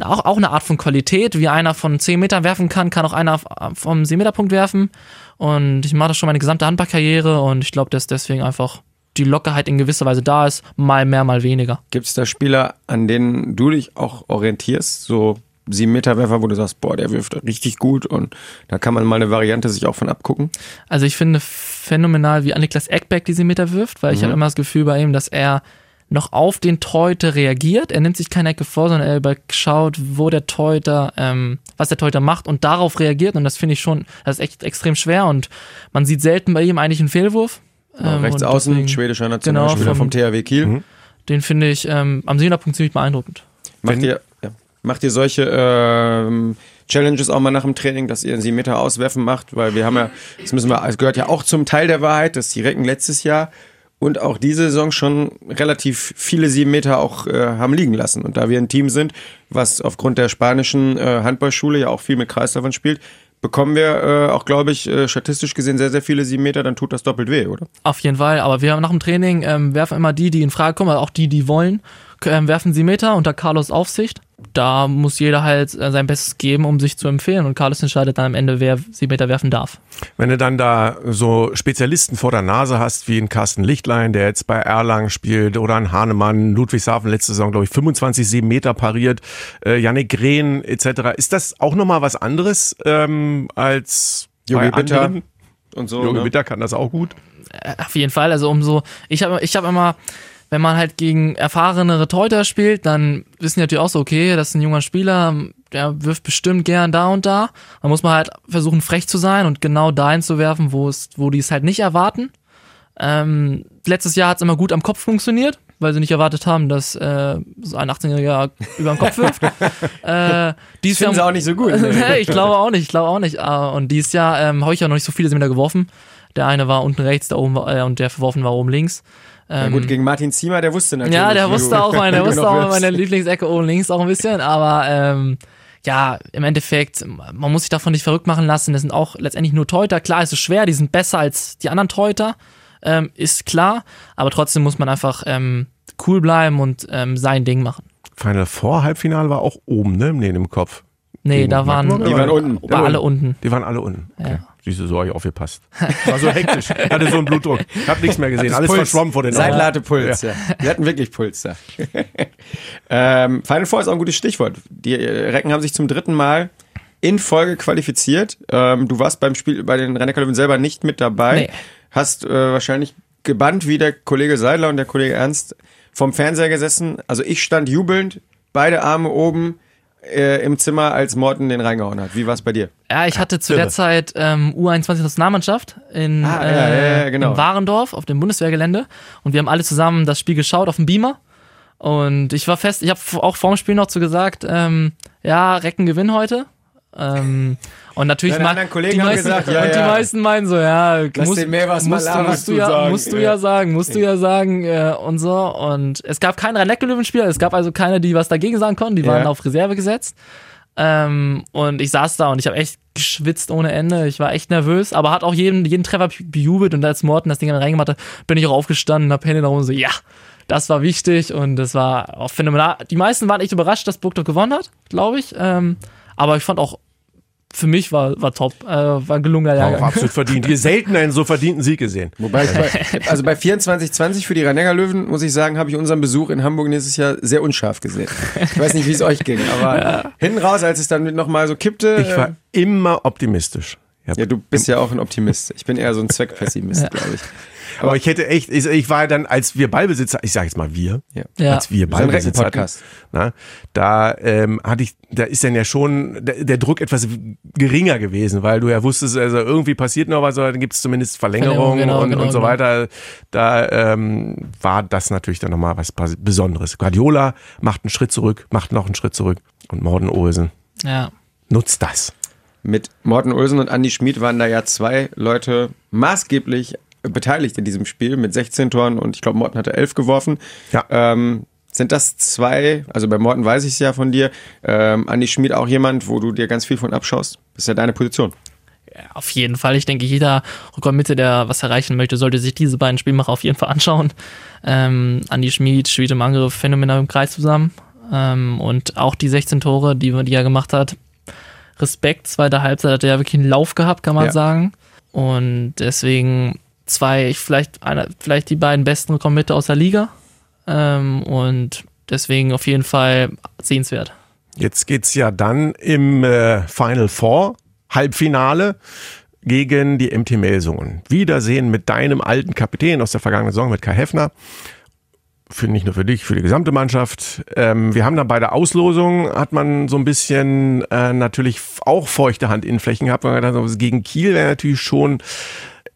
auch, auch eine Art von Qualität. Wie einer von 10 Metern werfen kann, kann auch einer vom 7 Meter Punkt werfen. Und ich mache das schon meine gesamte Handballkarriere und ich glaube, dass deswegen einfach die Lockerheit in gewisser Weise da ist, mal mehr, mal weniger. Gibt es da Spieler, an denen du dich auch orientierst, so 7-Meter-Werfer, wo du sagst, boah, der wirft richtig gut und da kann man mal eine Variante sich auch von abgucken? Also ich finde phänomenal, wie Niklas Eckbeck diese Meter wirft, weil ich habe immer das Gefühl bei ihm, dass er noch auf den Torhüter reagiert. Er nimmt sich keine Ecke vor, sondern er schaut, wo der Torhüter, ähm, was der Torhüter macht und darauf reagiert. Und das finde ich schon, das ist echt extrem schwer und man sieht selten bei ihm eigentlich einen Fehlwurf. Ähm, Rechts außen, deswegen- schwedischer Nationalspieler Genau, vom, vom- THW Kiel. Den finde ich ähm, am Siegerpunkt ziemlich beeindruckend. Macht ihr, macht ihr solche ähm, Challenges auch mal nach dem Training, dass ihr 7 Meter auswerfen macht? Weil wir haben ja, das müssen wir, es gehört ja auch zum Teil der Wahrheit, dass die Recken letztes Jahr und auch diese Saison schon relativ viele 7 Meter auch äh, haben liegen lassen. Und da wir ein Team sind, was aufgrund der spanischen äh, Handballschule ja auch viel mit Kreisläufern spielt, bekommen wir äh, auch, glaube ich, äh, statistisch gesehen sehr, sehr viele 7 Meter, dann tut das doppelt weh, oder? Auf jeden Fall, aber wir haben nach dem Training ähm, werfen immer die, die in Frage kommen, also auch die, die wollen, werfen sie Meter unter Carlos Aufsicht. Da muss jeder halt äh, sein Bestes geben, um sich zu empfehlen und Carlos entscheidet dann am Ende, wer sie Meter werfen darf. Wenn du dann da so Spezialisten vor der Nase hast, wie ein Carsten Lichtlein, der jetzt bei Erlangen spielt, oder ein Hahnemann, Ludwigshafen letzte Saison, glaube ich, 25 7 Meter pariert, äh, Yannick Grehn etc. Ist das auch nochmal was anderes ähm, als Jogi bei Bitter anderen? und so. Jogi ne? Bitter kann das auch gut. Äh, Auf jeden Fall, also umso, ich habe ich hab immer, wenn man halt gegen erfahrenere Torhüter spielt, dann wissen die natürlich auch so, okay, das ist ein junger Spieler, der wirft bestimmt gern da und da. Dann muss man halt versuchen, frech zu sein und genau dahin zu werfen, wo es, wo die es halt nicht erwarten. Ähm, letztes Jahr hat es immer gut am Kopf funktioniert, weil sie nicht erwartet haben, dass äh, so ein 18-Jähriger über den Kopf wirft. äh, dieses Finden sie Jahr auch nicht so gut. Nee, ich glaube auch nicht, ich glaube auch nicht. Ah, Und dieses Jahr ähm, habe ich ja noch nicht so viele Meter geworfen. Der eine war unten rechts, der oben war, äh, und der verworfen war oben links. Ja, Ähm, gut, gegen Martin Ziemer, der wusste natürlich. ja, der wusste auch meine, der wusste auch meine Lieblingsecke oben links auch ein bisschen, aber ähm, ja, im Endeffekt, man muss sich davon nicht verrückt machen lassen. Das sind auch letztendlich nur Torhüter. Klar, es ist schwer, die sind besser als die anderen Torhüter, ähm, ist klar, aber trotzdem muss man einfach ähm, cool bleiben und ähm, sein Ding machen. Final Four Halbfinale war auch oben, ne? Nee, im Kopf. Nee, Gegen da waren, Die waren unten. war alle unten. Die waren alle unten. Okay. Ja. Siehst du, so habe ich aufgepasst. War so hektisch. Hatte so einen Blutdruck. Ich habe nichts mehr gesehen. Alles Puls. verschwommen vor den Augen. Seitlate Puls, ja. Wir hatten wirklich Puls da. ähm, Final Four ist auch ein gutes Stichwort. Die äh, Recken haben sich zum dritten Mal in Folge qualifiziert. Ähm, du warst beim Spiel bei den rhein löwen selber nicht mit dabei. Nee. Hast äh, wahrscheinlich gebannt wie der Kollege Seidler und der Kollege Ernst vom Fernseher gesessen. Also ich stand jubelnd, beide Arme oben äh, im Zimmer, als Morten den reingehauen hat. Wie war es bei dir? Ja, ich hatte zu irre. der Zeit ähm, U21 Nationalmannschaft in, Ah, ja, äh, ja, ja, genau. in Warendorf auf dem Bundeswehrgelände und wir haben alle zusammen das Spiel geschaut auf dem Beamer und ich war fest, ich habe auch vorm Spiel noch zu gesagt, ähm, ja, Recken gewinnen heute. Ähm, und natürlich Deine mal- anderen Kollegen die haben meisten, gesagt, ja, und die ja. meisten meinen so, ja, Lass musst, den Mehrwas mal musst, labern, musst du ja, sagen. musst du Ja. ja sagen, musst du ja sagen äh, und so und es gab keinen Rhein-Neckar-Löwen-Spieler, es gab also keine, die was dagegen sagen konnten, die waren auf Reserve gesetzt. Ähm, und ich saß da und ich habe echt geschwitzt ohne Ende. Ich war echt nervös, aber hat auch jeden, jeden Treffer bejubelt und als Morten das Ding dann reingemacht hat, bin ich auch aufgestanden, hab Hände nach oben so, ja, das war wichtig und das war auch phänomenal. Die meisten waren echt überrascht, dass Burgdorf gewonnen hat, glaube ich. Ähm, aber ich fand auch, für mich war, war top, äh, war ein gelungener Auch Jahrgang. absolut verdient. Ihr selten einen so verdienten Sieg gesehen. Wobei ich bei, also bei 24-20 für die rhein löwen muss ich sagen, habe ich unseren Besuch in Hamburg nächstes Jahr sehr unscharf gesehen. Ich weiß nicht, wie es euch ging, aber hinten raus, als es dann nochmal so kippte. Ich war immer optimistisch. Ja, du bist ja auch ein Optimist. Ich bin eher so ein Zweckpessimist, glaube ich. aber ich hätte echt, ich, ich war dann, als wir Ballbesitzer, ich sage jetzt mal wir, Ja. Als wir Ballbesitzer hatten, na, da ähm, hatte ich, da ist dann ja schon der, der Druck etwas geringer gewesen, weil du ja wusstest, also irgendwie passiert noch was, aber dann gibt es zumindest Verlängerung Verlängerung, genau, und, genau, und so genau. weiter. Da ähm, war das natürlich dann nochmal was Besonderes. Guardiola macht einen Schritt zurück, macht noch einen Schritt zurück und Morden Olsen Ja. nutzt das. Mit Morten Olsen und Andy Schmid waren da ja zwei Leute maßgeblich beteiligt in diesem Spiel mit 16 Toren und ich glaube, Morten hatte 11 geworfen. Ja. Ähm, sind das zwei, also bei Morten weiß ich es ja von dir, ähm, Andy Schmid auch jemand, wo du dir ganz viel von abschaust? Das ist ja deine Position. Auf jeden Fall. Ich denke, jeder Rückraummitte, der was erreichen möchte, sollte sich diese beiden Spielmacher auf jeden Fall anschauen. Ähm, Andi Schmid spielt im Angriff phänomenal im Kreis zusammen. Ähm, und auch die 16 Tore, die, die er gemacht hat. Respekt, zweite Halbzeit hat er ja wirklich einen Lauf gehabt, kann man Ja. sagen. Und deswegen zwei, vielleicht, einer, vielleicht die beiden besten Rückraummitte aus der Liga. Ähm, und deswegen auf jeden Fall sehenswert. Jetzt geht's ja dann im äh, Final Four, Halbfinale, gegen die MT Melsungen. Wiedersehen mit deinem alten Kapitän aus der vergangenen Saison, mit Kai Heffner. Für nicht nur für dich, für die gesamte Mannschaft. Ähm, wir haben dann bei der Auslosung, hat man so ein bisschen äh, natürlich auch feuchte Handinnenflächen gehabt. Man hat gedacht, also gegen Kiel wäre natürlich schon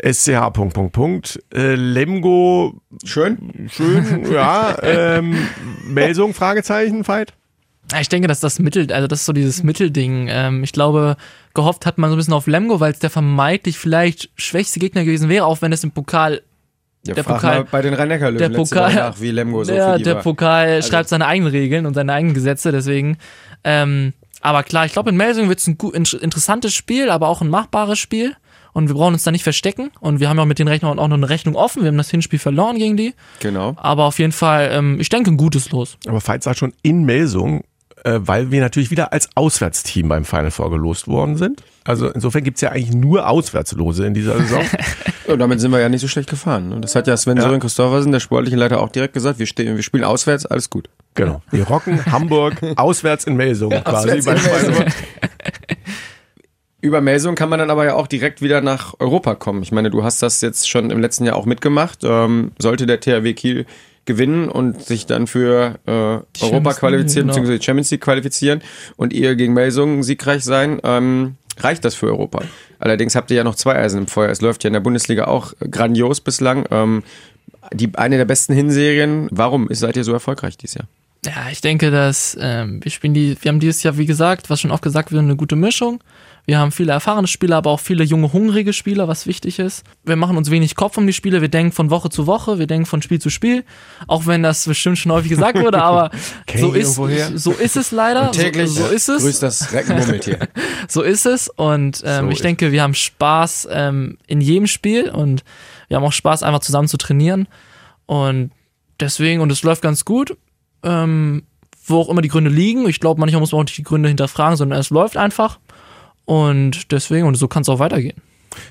SCH, Punkt, Punkt, Punkt. Äh, Lemgo, Schön. schön, ja. Ähm, Melsung, Fragezeichen. Ja, Ich denke, dass das Mittel, also das ist so dieses Mittelding. Ähm, ich glaube, gehofft hat man so ein bisschen auf Lemgo, weil es der vermeintlich vielleicht schwächste Gegner gewesen wäre, auch wenn es im Pokal Ja, Der frag Pokal- mal bei den Rhein-Neckar-Löwen der letzte Pokal- nach, wie Lemgo so ja, für die der war. Pokal schreibt seine eigenen Regeln und seine eigenen Gesetze, deswegen. Ähm, aber klar, ich glaube, in Melsung wird es ein gut, in- interessantes Spiel, aber auch ein machbares Spiel. Und wir brauchen uns da nicht verstecken. Und wir haben ja mit den Rechnern auch noch eine Rechnung offen. Wir haben das Hinspiel verloren gegen die. Genau. Aber auf jeden Fall, ähm, ich denke, ein gutes Los. Aber Fight sagt schon in Melsung, äh, weil wir natürlich wieder als Auswärtsteam beim Final Four gelost worden sind. Also insofern gibt's ja eigentlich nur Auswärtslose in dieser Saison. Und damit sind wir ja nicht so schlecht gefahren. Das hat ja Sven Ja. Sören Christophersen, der sportliche Leiter, auch direkt gesagt. Wir, stehen, wir spielen auswärts, alles gut. genau. Wir rocken Hamburg auswärts in Melsung quasi. auswärts beim in Final Melsung. Über Melsung kann man dann aber ja auch direkt wieder nach Europa kommen. Ich meine, du hast das jetzt schon im letzten Jahr auch mitgemacht. Ähm, sollte der THW Kiel gewinnen und sich dann für äh, Europa qualifizieren, genau. beziehungsweise Champions League qualifizieren und ihr gegen Melsung siegreich sein, ähm, reicht das für Europa. Allerdings habt ihr ja noch zwei Eisen im Feuer. Es läuft ja in der Bundesliga auch grandios bislang. Ähm, die, eine der besten Hinserien. Warum seid ihr so erfolgreich dieses Jahr? Ja, ich denke, dass ähm, wir spielen die, wir haben dieses Jahr, wie gesagt, was schon oft gesagt wird, eine gute Mischung. Wir haben viele erfahrene Spieler, aber auch viele junge, hungrige Spieler, was wichtig ist. Wir machen uns wenig Kopf um die Spiele, wir denken von Woche zu Woche, wir denken von Spiel zu Spiel, auch wenn das bestimmt schon häufig gesagt wurde, aber so ist, so ist es leider. Täglich so, so ist es. grüßt das Reckenmurmeltier. So ist es und ähm, So ich denke, wir haben Spaß ähm, in jedem Spiel und wir haben auch Spaß, einfach zusammen zu trainieren und deswegen, und es läuft ganz gut, ähm, wo auch immer die Gründe liegen. Ich glaube, manchmal muss man auch nicht die Gründe hinterfragen, sondern es läuft einfach und deswegen, und so kann es auch weitergehen.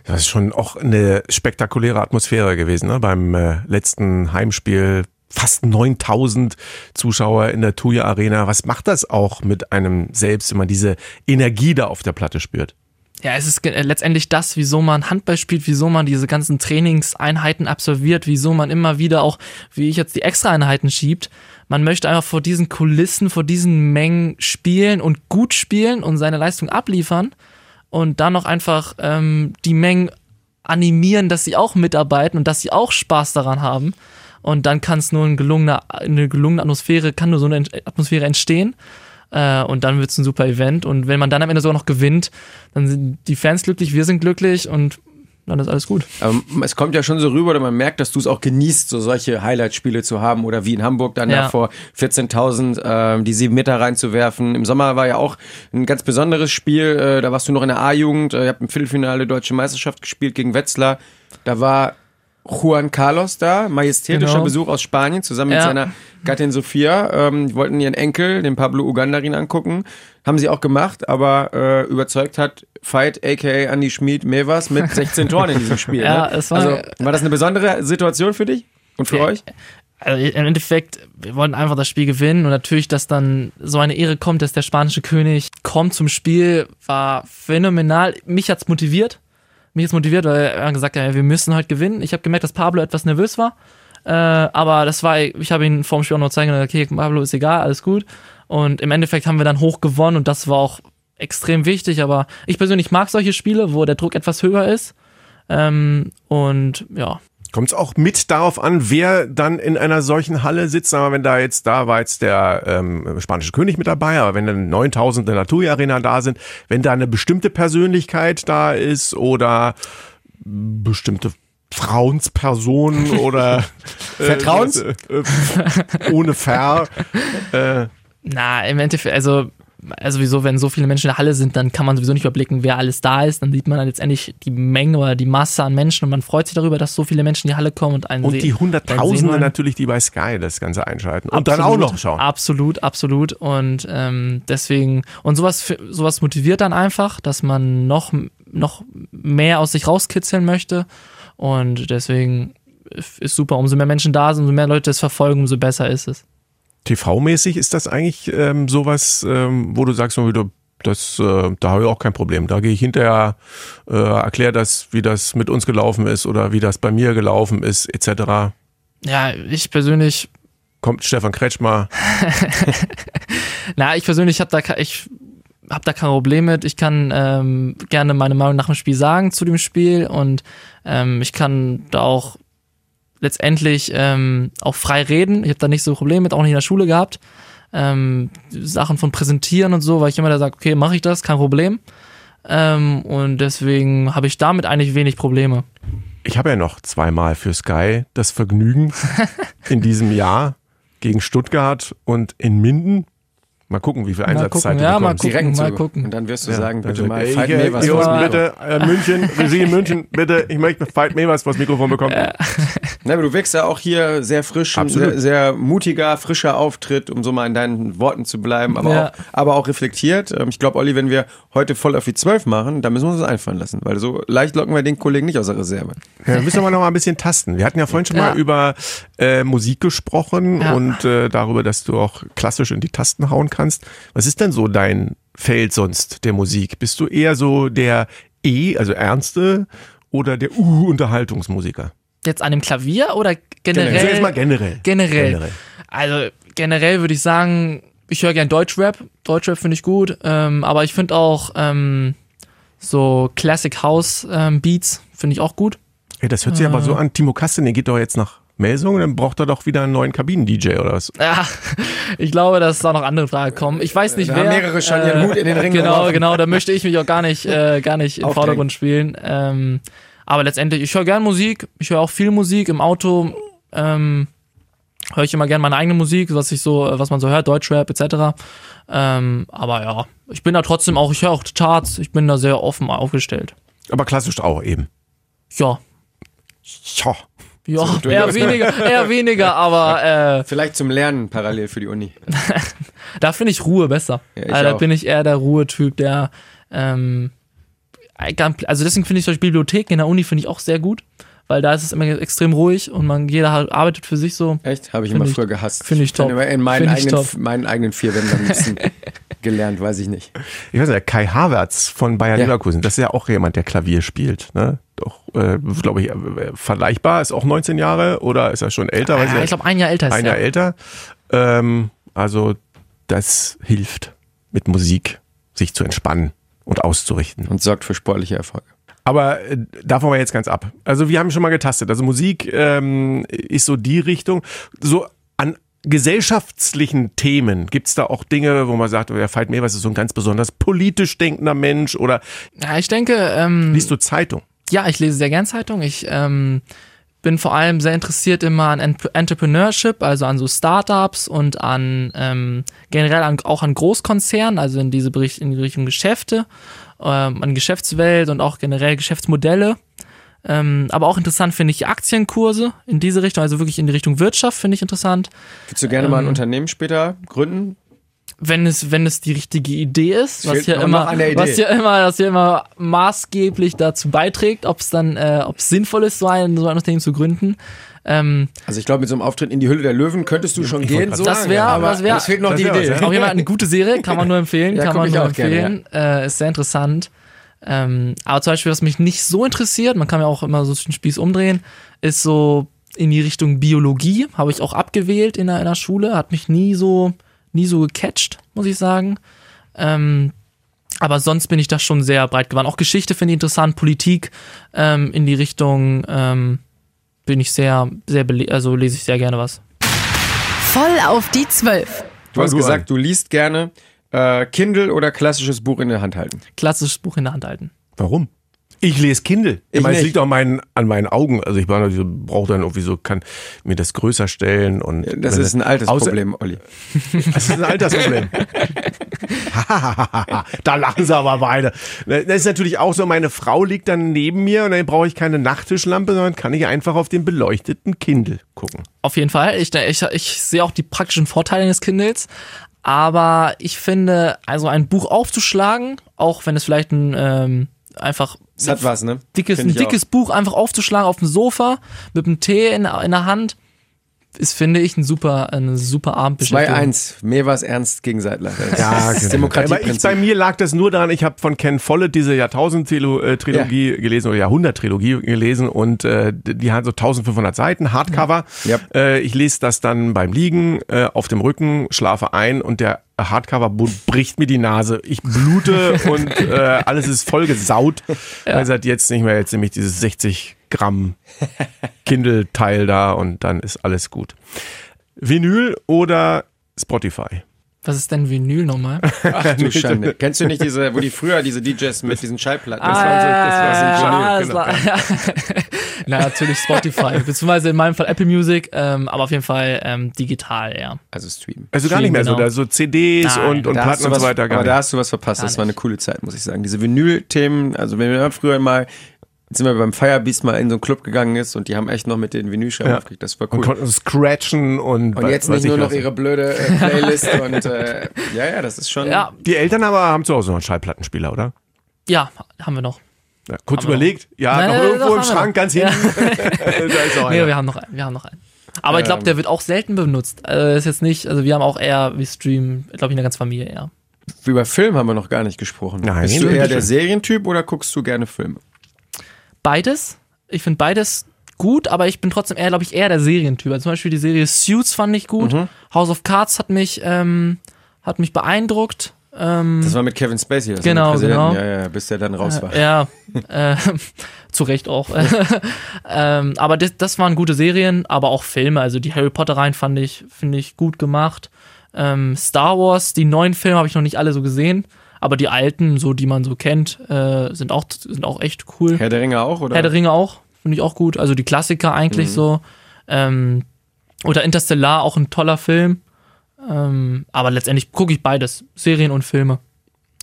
Das ist schon auch eine spektakuläre Atmosphäre gewesen, ne? Beim äh, letzten Heimspiel fast 9000 Zuschauer in der Tuya Arena. Was macht das auch mit einem selbst, wenn man diese Energie da auf der Platte spürt? Ja, es ist äh, letztendlich das, wieso man Handball spielt, wieso man diese ganzen Trainingseinheiten absolviert, wieso man immer wieder auch, wie ich jetzt die Extraeinheiten schiebt. Man möchte einfach vor diesen Kulissen, vor diesen Mengen spielen und gut spielen und seine Leistung abliefern und dann noch einfach ähm, die Mengen animieren, dass sie auch mitarbeiten und dass sie auch Spaß daran haben. Und dann kann es nur ein gelungener, eine gelungene Atmosphäre, kann nur so eine Atmosphäre entstehen. Äh, und dann wird es ein super Event. Und wenn man dann am Ende sogar noch gewinnt, dann sind die Fans glücklich, wir sind glücklich und dann ist alles gut. Aber es kommt ja schon so rüber, oder man merkt, dass du es auch genießt, so solche Highlight-Spiele zu haben oder wie in Hamburg dann Ja. da vor 14.000 ähm, die sieben Meter reinzuwerfen. Im Sommer war ja auch ein ganz besonderes Spiel. Äh, da warst du noch in der A-Jugend. Äh, ihr habt im Viertelfinale Deutsche Meisterschaft gespielt gegen Wetzlar. Da war Juan Carlos da, majestätischer Genau. Besuch aus Spanien, zusammen mit Ja. seiner Gattin Sophia. Ähm, die wollten ihren Enkel, den Pablo Ugandarin, angucken. Haben sie auch gemacht, aber äh, überzeugt hat Fight, aka Andy Schmid Mevas, mit 16 Toren in diesem Spiel. Ja, ne? es war- also, war das eine besondere Situation für dich und für Ja. euch? Also im Endeffekt, wir wollten einfach das Spiel gewinnen und natürlich, dass dann so eine Ehre kommt, dass der spanische König kommt zum Spiel, war phänomenal. Mich hat's motiviert. Mich hat's motiviert, weil er hat gesagt, ja, wir müssen heute gewinnen. Ich habe gemerkt, dass Pablo etwas nervös war. Äh, aber das war, ich habe ihn vor dem Spiel auch noch zeigen, okay, Pablo ist egal, alles gut. Und im Endeffekt haben wir dann hoch gewonnen und das war auch extrem wichtig. Aber ich persönlich mag solche Spiele, wo der Druck etwas höher ist. Ähm, und ja, Kommt es auch mit darauf an, wer dann in einer solchen Halle sitzt? Aber wenn da jetzt, da war jetzt der ähm, spanische König mit dabei, aber wenn dann 9000 in der TUI Arena da sind, wenn da eine bestimmte Persönlichkeit da ist oder bestimmte Frauenspersonen oder äh, Vertrauens? äh, äh, ohne Ver. Äh, Na, im Endeffekt, also, also wieso, wenn so viele Menschen in der Halle sind, dann kann man sowieso nicht überblicken, wer alles da ist. Dann sieht man dann letztendlich die Menge oder die Masse an Menschen und man freut sich darüber, dass so viele Menschen in die Halle kommen und einen und sehen. die Hunderttausende natürlich, die bei Sky das Ganze einschalten. Und dann auch Absolut, noch schauen. Absolut, absolut. Und ähm, deswegen, und sowas, sowas motiviert dann einfach, dass man noch, noch mehr aus sich rauskitzeln möchte. Und deswegen ist super, umso mehr Menschen da sind, umso mehr Leute es verfolgen, umso besser ist es. TV-mäßig ist das eigentlich ähm, sowas, ähm, wo du sagst, so wieder, das, äh, da habe ich auch kein Problem. Da gehe ich hinterher, äh, erkläre das, wie das mit uns gelaufen ist oder wie das bei mir gelaufen ist, etc. Ja, ich persönlich, Kommt Stefan Kretschmer. na, ich persönlich habe da, ich habe da kein Problem mit. Ich kann ähm, gerne meine Meinung nach dem Spiel sagen zu dem Spiel und ähm, ich kann da auch letztendlich ähm, auch frei reden. Ich habe da nicht so Probleme mit, auch nicht in der Schule gehabt. Ähm, Sachen von präsentieren und so, weil ich immer da sage, okay, mache ich das, kein Problem. Ähm, und deswegen habe ich damit eigentlich wenig Probleme. Ich habe ja noch zweimal für Sky das Vergnügen in diesem Jahr gegen Stuttgart und in Minden. Mal gucken, wie viel Einsatzzeit du ja, mal gucken. Direkt mal gucken. Und dann wirst du Ja, sagen, bitte mal, Ey, fight hier, me was Mikro. bitte, äh, München, Regie in München, bitte, ich möchte Fight Me was vors Mikrofon bekommen. Na, aber du wirkst ja auch hier sehr frisch, sehr, sehr mutiger, frischer Auftritt, um so mal in deinen Worten zu bleiben, aber, Ja. auch, aber auch reflektiert. Ähm, Ich glaube, Olli, wenn wir heute voll auf die 12 machen, dann müssen wir uns das einfallen lassen, weil so leicht locken wir den Kollegen nicht aus der Reserve. Ja, wir müssen aber noch mal ein bisschen tasten. Wir hatten ja vorhin schon Ja. mal über äh, Musik gesprochen Ja. und äh, darüber, dass du auch klassisch in die Tasten hauen kannst. Was ist denn so dein Feld sonst der Musik? Bist du eher so der E, also ernste, oder der U-Unterhaltungsmusiker? Jetzt an dem Klavier oder generell? Also jetzt mal generell. Generell. Also generell würde ich sagen, ich höre gern Deutschrap. Deutschrap finde ich gut, ähm, aber ich finde auch ähm, so Classic House ähm, Beats finde ich auch gut. Ja, das hört sich aber so an. Timo Kasten, der geht doch jetzt nach Melsung, dann braucht er doch wieder einen neuen Kabinen-DJ oder was? Ja, ich glaube, dass da noch andere Fragen kommen. Ich weiß nicht, Da wer. haben mehrere schon ihren Hut in den Ring Genau, geworfen. genau. Da möchte ich mich auch gar nicht, äh, gar nicht im. Vordergrund spielen. Ähm, aber letztendlich, ich höre gern Musik. Ich höre auch viel Musik im Auto. Ähm, höre ich immer gern meine eigene Musik, was ich so, was man so hört, Deutschrap etc. Ähm, aber ja, ich bin da trotzdem auch, ich höre auch Charts. Ich bin da sehr offen aufgestellt. Aber klassisch auch eben. Ja, Ja. Ja, eher weniger, eher weniger, aber äh, Vielleicht zum Lernen parallel für die Uni. Da finde ich Ruhe besser. Ja, ich also, da auch. bin ich eher der Ruhetyp, der ähm, also deswegen finde ich solche Bibliotheken in der Uni finde ich auch sehr gut, weil da ist es immer extrem ruhig und man jeder arbeitet für sich so. Echt? Habe ich Find immer ich- früher gehasst. find ich bin top. Immer in meinen Find ich eigenen, top. meinen eigenen vier Wänden am liebsten gelernt, weiß ich nicht. Ich weiß nicht, Kai Havertz von Bayer Ja. Leverkusen, das ist ja auch jemand, der Klavier spielt. Ne? Doch, äh, glaube ich, äh, vergleichbar, ist auch 19 Jahre oder ist er schon älter? Weiß Ja, ich ich glaube ein Jahr älter ist ein er. Jahr älter. Ähm, also das hilft mit Musik, sich zu entspannen und auszurichten. Und sorgt für sportliche Erfolge. Aber äh, davon mal jetzt ganz ab. Also wir haben schon mal getastet. Also Musik ähm, ist so die Richtung. So an gesellschaftlichen Themen gibt es da auch Dinge, wo man sagt, der Veit Mewers ist so ein ganz besonders politisch denkender Mensch oder Ja, ich denke, ähm, liest du Zeitung? ja, ich lese sehr gern Zeitung. Ich ähm, bin vor allem sehr interessiert immer an Ent- Entrepreneurship, also an so Startups und an ähm, generell an, auch an Großkonzernen, also in diese Bericht, in die Richtung Geschäfte, ähm, an Geschäftswelt und auch generell Geschäftsmodelle. Ähm, aber auch interessant finde ich Aktienkurse in diese Richtung, also wirklich in die Richtung Wirtschaft finde ich interessant. Würdest du gerne mal ein Ähm, Unternehmen später gründen? Wenn es, wenn es die richtige Idee ist, was noch- immer, was hier immer, was hier immer maßgeblich dazu beiträgt, ob es dann, äh, ob es sinnvoll ist, so ein, so ein Unternehmen zu gründen. Ähm, Also ich glaube, mit so einem Auftritt in die Hülle der Löwen könntest du schon gehen. So Das lange, wär- aber das wär- es fehlt noch das die Idee. ja. auch jemand eine gute Serie, kann man nur empfehlen, Ja, kann man ich nur auch gerne, empfehlen. äh, ist sehr interessant. Ähm, aber zum Beispiel, was mich nicht so interessiert, man kann ja auch immer so den Spieß umdrehen, ist so in die Richtung Biologie. Habe ich auch abgewählt in der, in der Schule, hat mich nie so, nie so gecatcht, muss ich sagen. Ähm, aber sonst bin ich da schon sehr breit geworden. Auch Geschichte finde ich interessant, Politik ähm, in die Richtung ähm, bin ich sehr, sehr, also lese ich sehr gerne was. Voll auf die Zwölf. Du hast gesagt, du liest gerne äh, Kindle oder klassisches Buch in der Hand halten. Klassisches Buch in der Hand halten. Warum? Ich lese Kindle. Ich, Ich meine, es liegt auch meinen, an meinen Augen. Also ich brauche dann irgendwie so, kann mir das größer stellen und Das ist ein altes außer- Problem, Olli. Das ist ein Altersproblem. da lachen sie aber beide. Das ist natürlich auch so, meine Frau liegt dann neben mir und dann brauche ich keine Nachttischlampe, sondern kann ich einfach auf den beleuchteten Kindle gucken. Auf jeden Fall. Ich, ich, ich sehe auch die praktischen Vorteile des Kindles. Aber ich finde, also ein Buch aufzuschlagen, auch wenn es vielleicht ein ähm, einfach Das hat was, ne? dickes, ein dickes Buch einfach aufzuschlagen auf dem Sofa mit einem Tee in, in der Hand, ist, finde ich, ein super, eine super Abendbeschäftigung. 2-1. Mir war es ernst gegen Seidler. Das Ja, genau. Aber ich, Demokratieprinzip. bei mir lag das nur daran, ich habe von Ken Follett diese Jahrtausend-Trilogie gelesen oder Jahrhundert-Trilogie gelesen und äh, die hat so 1500 Seiten, Hardcover. Ja. Äh, ich lese das dann beim Liegen äh, auf dem Rücken, schlafe ein und der Hardcover bu- bricht mir die Nase. Ich blute und äh, alles ist voll gesaut. Weil seit jetzt nicht mehr, jetzt nämlich dieses 60 Gramm Kindle-Teil da und dann ist alles gut. Vinyl oder Spotify? Was ist denn Vinyl nochmal? Ach du Schande. Kennst du nicht diese, wo die früher diese DJs mit diesen Schallplatten? Ah, das waren so, das war so ein ah, Vinyl, genau. war-. Na, natürlich Spotify, beziehungsweise in meinem Fall Apple Music, ähm, aber auf jeden Fall ähm, digital, ja. Also Stream. Also gar nicht mehr so, Genau. da so CDs Nein, und, und Da Platten du und was, so weiter gar aber da nicht. hast du was verpasst. Gar Das war eine coole Zeit, muss ich sagen. Diese Vinyl-Themen, also wenn wir früher mal, jetzt sind wir beim Firebeast mal in so einen Club gegangen ist und die haben echt noch mit den Vinylscheiben Ja. aufgekriegt. Das war Und cool. konnten scratchen und, Und jetzt nicht ich nur noch was. ihre blöde äh, Playlist und äh, ja, ja, das ist schon. Ja, Die Eltern aber haben zu Hause noch einen Schallplattenspieler, oder? ja, haben wir noch. Ja, kurz Haben überlegt. Ja, Nein, noch nein, irgendwo im Schrank ganz hinten. da ist noch Nee, einer. wir haben noch einen, wir haben noch einen. Aber ich glaube, der wird auch selten benutzt. Also ist jetzt nicht, also wir haben auch eher, wir streamen, glaube ich, in der ganzen Familie eher. Über Film haben wir noch gar nicht gesprochen. Nein, Bist du eher der Serientyp oder guckst du gerne Filme? Beides. Ich finde beides gut, aber ich bin trotzdem eher, glaube ich, eher der Serientyp. Also zum Beispiel die Serie Suits fand ich gut. Mhm. House of Cards hat mich, ähm, hat mich beeindruckt. Ähm, Das war mit Kevin Spacey. Das Genau, mit Präsidenten. genau. Ja, ja, bis der dann raus war. Ja, äh, zu Recht auch. ähm, aber das, das waren gute Serien, aber auch Filme. Also die Harry Potter Reihen fand ich, finde ich gut gemacht. Ähm, Star Wars, die neuen Filme habe ich noch nicht alle so gesehen, aber die alten, so die man so kennt, äh, sind auch sind auch echt cool. Herr der Ringe auch, oder? Herr der Ringe auch, finde ich auch gut. Also die Klassiker eigentlich Mhm. so. Ähm, oder Interstellar, auch ein toller Film. Ähm, aber letztendlich gucke ich beides, Serien und Filme.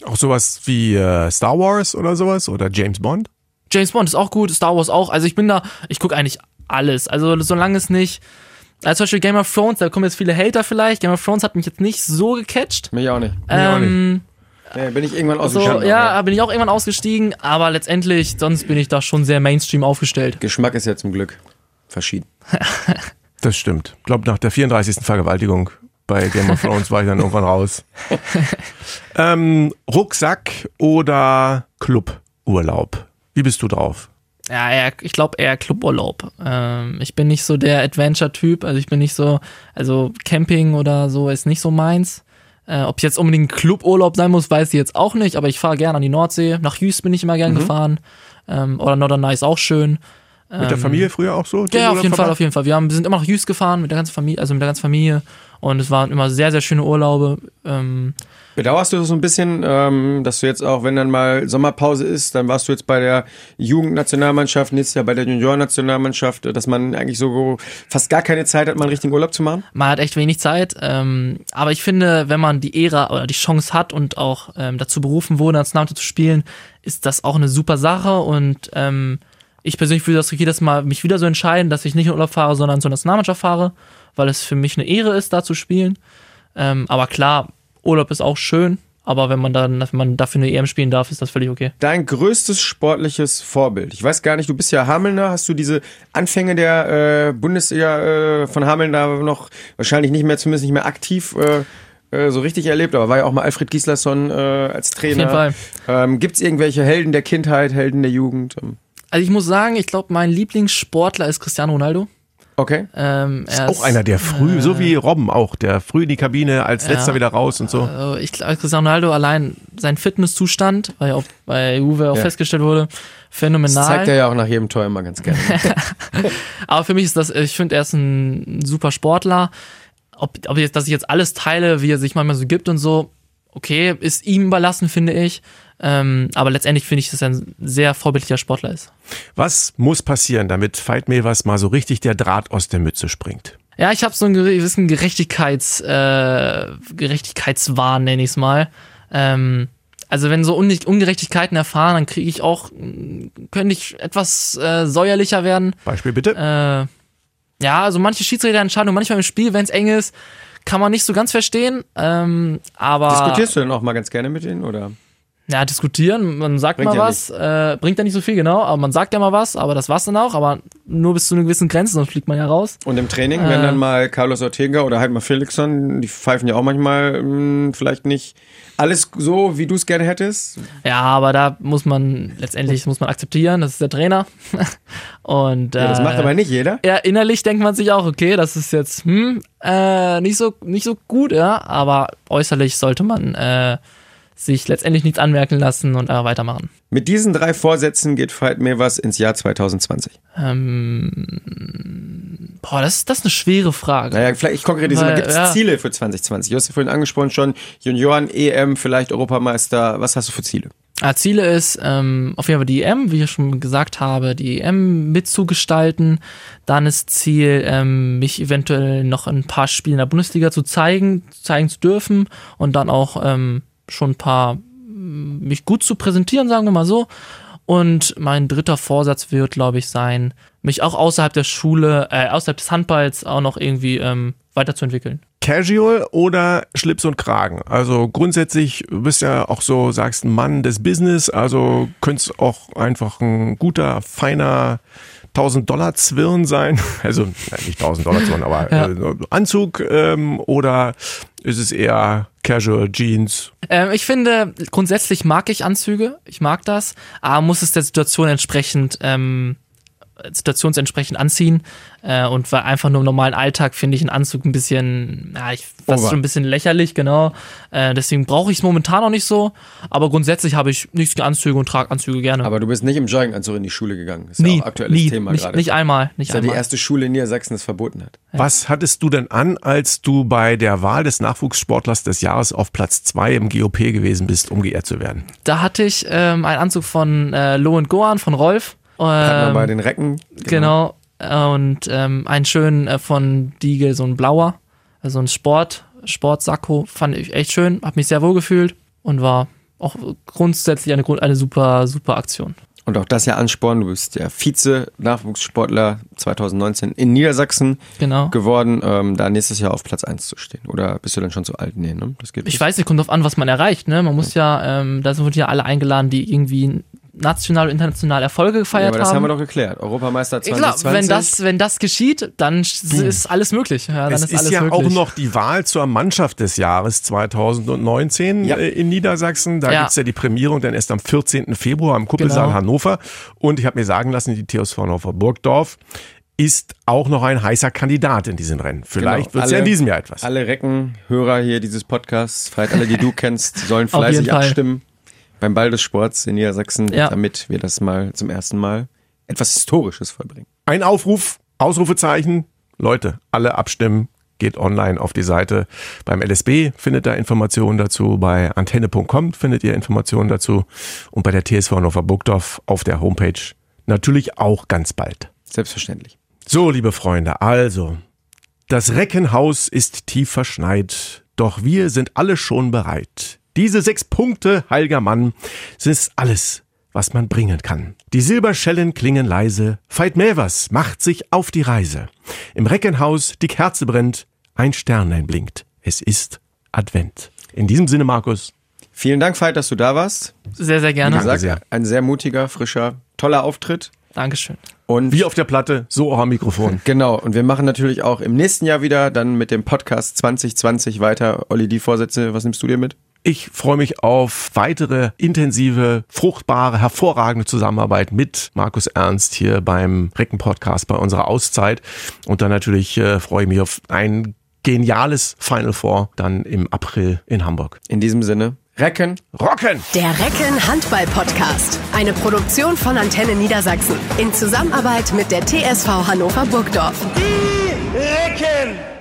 Auch sowas wie äh, Star Wars oder sowas oder James Bond? James Bond ist auch gut, Star Wars auch. Also ich bin da, ich gucke eigentlich alles. Also solange es nicht. Also zum Beispiel Game of Thrones, da kommen jetzt viele Hater vielleicht. Game of Thrones hat mich jetzt nicht so gecatcht. Mich auch nicht. auch Ähm, Nee, bin ich irgendwann so, ausgeschaltet. ja, bin ich auch irgendwann ausgestiegen, aber letztendlich, sonst bin ich da schon sehr Mainstream aufgestellt. Geschmack ist ja zum Glück verschieden. Das stimmt. Ich glaube, nach der 34. Vergewaltigung bei Game of Thrones war ich dann irgendwann raus. ähm, Rucksack oder Cluburlaub? Wie bist du drauf? Ja, eher, ich glaube eher Cluburlaub. Ähm, ich bin nicht so der Adventure-Typ, also ich bin nicht so, also Camping oder so ist nicht so meins. Äh, ob es jetzt unbedingt Cluburlaub sein muss, weiß ich jetzt auch nicht, aber ich fahre gerne an die Nordsee. Nach Hüst bin ich immer Mhm. gern gefahren. Ähm, oder Norderney ist auch schön. Mit der Familie früher auch so? Ja, auf jeden Fall, auf jeden Fall. Wir, haben, sind immer nach Hüst gefahren mit der ganzen Familie, also mit der ganzen Familie. Und es waren immer sehr, sehr schöne Urlaube. Ähm, Bedauerst du so ein bisschen, ähm, dass du jetzt auch, wenn dann mal Sommerpause ist, dann warst du jetzt bei der Jugendnationalmannschaft, nächstes Jahr bei der Juniornationalmannschaft, dass man eigentlich so fast gar keine Zeit hat, mal einen richtigen Urlaub zu machen? man hat echt wenig Zeit. Ähm, aber ich finde, wenn man die Ära oder die Chance hat und auch ähm, dazu berufen wurde, Nationalmannschaft zu spielen, ist das auch eine super Sache. Und ähm, ich persönlich würde das jedes Mal mich wieder so entscheiden, dass ich nicht in Urlaub fahre, sondern zur Nationalmannschaft fahre, weil es für mich eine Ehre ist, da zu spielen. Ähm, aber klar, Urlaub ist auch schön. Aber wenn man dann, wenn man dafür eine EM spielen darf, ist das völlig okay. Dein größtes sportliches Vorbild. Ich weiß gar nicht, du bist ja Hamelner. Hast du diese Anfänge der äh, Bundesliga äh, von Hameln da noch wahrscheinlich nicht mehr, zumindest nicht mehr aktiv äh, äh, so richtig erlebt? Aber war ja auch mal Alfred Gislason äh, als Trainer. jeden Fall. Ähm, Gibt es irgendwelche Helden der Kindheit, Helden der Jugend? Also ich muss sagen, ich glaube, mein Lieblingssportler ist Cristiano Ronaldo. Okay. Ähm, er Auch einer, der früh, so wie Robben auch, der früh in die Kabine, als Ja. letzter wieder raus und so. Also ich glaube, Cristiano Ronaldo allein sein Fitnesszustand, weil auch bei Juve auch Ja. festgestellt wurde, Das phänomenal. zeigt er ja auch nach jedem Tor immer ganz gerne. Aber für mich ist das, ich finde, er ist ein super Sportler. Ob, ob jetzt, dass ich jetzt alles teile, wie er sich manchmal so gibt und so, okay, ist ihm überlassen, finde ich. Ähm, aber letztendlich finde ich, dass er ein sehr vorbildlicher Sportler ist. Was muss passieren, damit Veit Mevers mal so richtig der Draht aus der Mütze springt? Ja, ich habe so einen gewissen Gerechtigkeits, äh, Gerechtigkeitswahn, nenne ich es mal. Ähm, also wenn so Un Ungerechtigkeiten erfahren, dann kriege ich auch, mh, könnte ich etwas äh, säuerlicher werden. Beispiel bitte. Äh, ja, also manche Schiedsrichterentscheidungen, manchmal im Spiel, wenn es eng ist, kann man nicht so ganz verstehen. Ähm, aber Diskutierst du denn auch mal ganz gerne mit denen? Oder? Ja, diskutieren, man sagt Bringt mal ja was, äh, bringt ja nicht so viel, genau, aber man sagt ja mal was, aber das war's dann auch, aber nur bis zu einer gewissen Grenze, sonst fliegt man ja raus. Und im Training, Äh. wenn dann mal Carlos Ortega oder halt mal Felixson, die pfeifen ja auch manchmal mh, vielleicht nicht alles so, wie du es gerne hättest. Ja, aber da muss man, letztendlich muss man akzeptieren, das ist der Trainer. Und Ja, das äh, macht aber nicht jeder. ja, innerlich denkt man sich auch, okay, das ist jetzt hm, äh, nicht, so, nicht so gut, ja, aber äußerlich sollte man äh, sich letztendlich nichts anmerken lassen und äh, weitermachen. Mit diesen drei Vorsätzen geht Veit Mevers ins Jahr 2020. Ähm, boah, das, ist- das ist eine schwere Frage. Naja, vielleicht ich konkretisiere mal, gibt es ja. Ziele für 2020? Du hast ja vorhin angesprochen schon, Junioren, EM, vielleicht Europameister. Was hast du für Ziele? Ja, Ziele ist ähm, auf jeden Fall die EM, wie ich schon gesagt habe, die EM mitzugestalten. Dann ist Ziel, ähm, mich eventuell noch in ein paar Spiele in der Bundesliga zu zeigen, zeigen zu dürfen und dann auch ähm, schon ein paar m, mich gut zu präsentieren, sagen wir mal so. Und mein dritter Vorsatz wird, glaube ich, sein, mich auch außerhalb der Schule, äh, außerhalb des Handballs auch noch irgendwie ähm, weiterzuentwickeln. Casual oder Schlips und Kragen? Also grundsätzlich bist ja auch so, sagst ein Mann des Business, also könntest auch einfach ein guter, feiner 1000 Dollar Zwirn sein. Also nicht 1000 Dollar Zwirn, aber Ja. äh, Anzug ähm, oder ist es eher Casual Jeans? Ähm, ich finde, grundsätzlich mag ich Anzüge. Ich mag das. Aber muss es der Situation entsprechend, ähm, situationsentsprechend anziehen. Äh, und weil einfach nur im normalen Alltag finde ich einen Anzug ein bisschen, ja, ich fast schon ein bisschen lächerlich, genau. Äh, deswegen brauche ich es momentan noch nicht so. Aber grundsätzlich habe ich nichts gegen Anzüge und trage Anzüge gerne. Aber du bist nicht im Jogginganzug in die Schule gegangen. Ist nie, ja auch aktuelles nie, Thema nicht, gerade. nicht einmal, nicht ist ja die einmal. erste Schule in Niedersachsen, das verboten hat. Was hattest du denn an, als du bei der Wahl des Nachwuchssportlers des Jahres auf Platz zwei im GOP gewesen bist, um geehrt zu werden? Da hatte ich ähm, einen Anzug von äh, Lo Goan, von Rolf. Ähm, bei den Recken. Genau. Und ähm, einen schönen äh, von Diegel, so ein blauer, also ein Sport, Sportsacko, fand ich echt schön, hab mich sehr wohl gefühlt und war auch grundsätzlich eine, eine super, super Aktion. Und auch das ja Ansporn. Du bist der Vize-Nachwuchssportler 2019 in Niedersachsen Genau. geworden, ähm, da nächstes Jahr auf Platz 1 zu stehen. Oder bist du dann schon zu alt? Nee, ne? Das geht Ich nicht. weiß nicht, kommt drauf an, was man erreicht, ne? Man muss ja, ähm, da sind ja alle eingeladen, die irgendwie national und international Erfolge Ja, gefeiert aber das haben haben. wir doch geklärt. Europameister Ja, 2020. Klar, wenn das, wenn das geschieht, dann sch- ist alles möglich. Ja, dann es ist, ist, alles ja möglich. auch noch die Wahl zur Mannschaft des Jahres 2019 Ja. äh, in Niedersachsen. Da Ja. gibt's ja die Prämierung dann erst am 14. Februar im Kuppelsaal Genau. Hannover. Und ich habe mir sagen lassen, die TSV Hannover Burgdorf ist auch noch ein heißer Kandidat in diesem Rennen. Vielleicht Genau. wird's ja Alle- in diesem Jahr etwas. Alle Reckenhörer hier dieses Podcasts, vielleicht alle, die du kennst, sollen fleißig Fall. abstimmen beim Ball des Sports in Niedersachsen, Ja. damit wir das mal zum ersten Mal etwas Historisches vollbringen. Ein Aufruf, Ausrufezeichen. Leute, alle abstimmen. Geht online auf die Seite. Beim LSB findet ihr Informationen dazu. Bei antenne.com findet ihr Informationen dazu. Und bei der TSV Hannover Burgdorf auf der Homepage natürlich auch ganz bald. Selbstverständlich. So, liebe Freunde, also, das Reckenhaus ist tief verschneit, doch wir sind alle schon bereit. Diese sechs Punkte, heiliger Mann, sind alles, was man bringen kann. Die Silberschellen klingen leise, Veit Mävers macht sich auf die Reise. Im Reckenhaus die Kerze brennt, ein Sternlein blinkt. Es ist Advent. In diesem Sinne, Markus, Vielen Dank, Veit, dass du da warst. Sehr, sehr gerne. Wie gesagt, sehr. ein sehr mutiger, frischer, toller Auftritt. Dankeschön. Und wie auf der Platte, so auch am Mikrofon. Genau, und wir machen natürlich auch im nächsten Jahr wieder dann mit dem Podcast 2020 weiter. Olli, die Vorsätze, was nimmst du dir mit? Ich freue mich auf weitere intensive, fruchtbare, hervorragende Zusammenarbeit mit Markus Ernst hier beim Recken-Podcast bei unserer Auszeit. Und dann natürlich äh, freue ich mich auf ein geniales Final Four dann im April in Hamburg. In diesem Sinne, Recken. Rocken! Der Recken Handball Podcast. Eine Produktion von Antenne Niedersachsen. In Zusammenarbeit mit der TSV Hannover Burgdorf. Die Recken!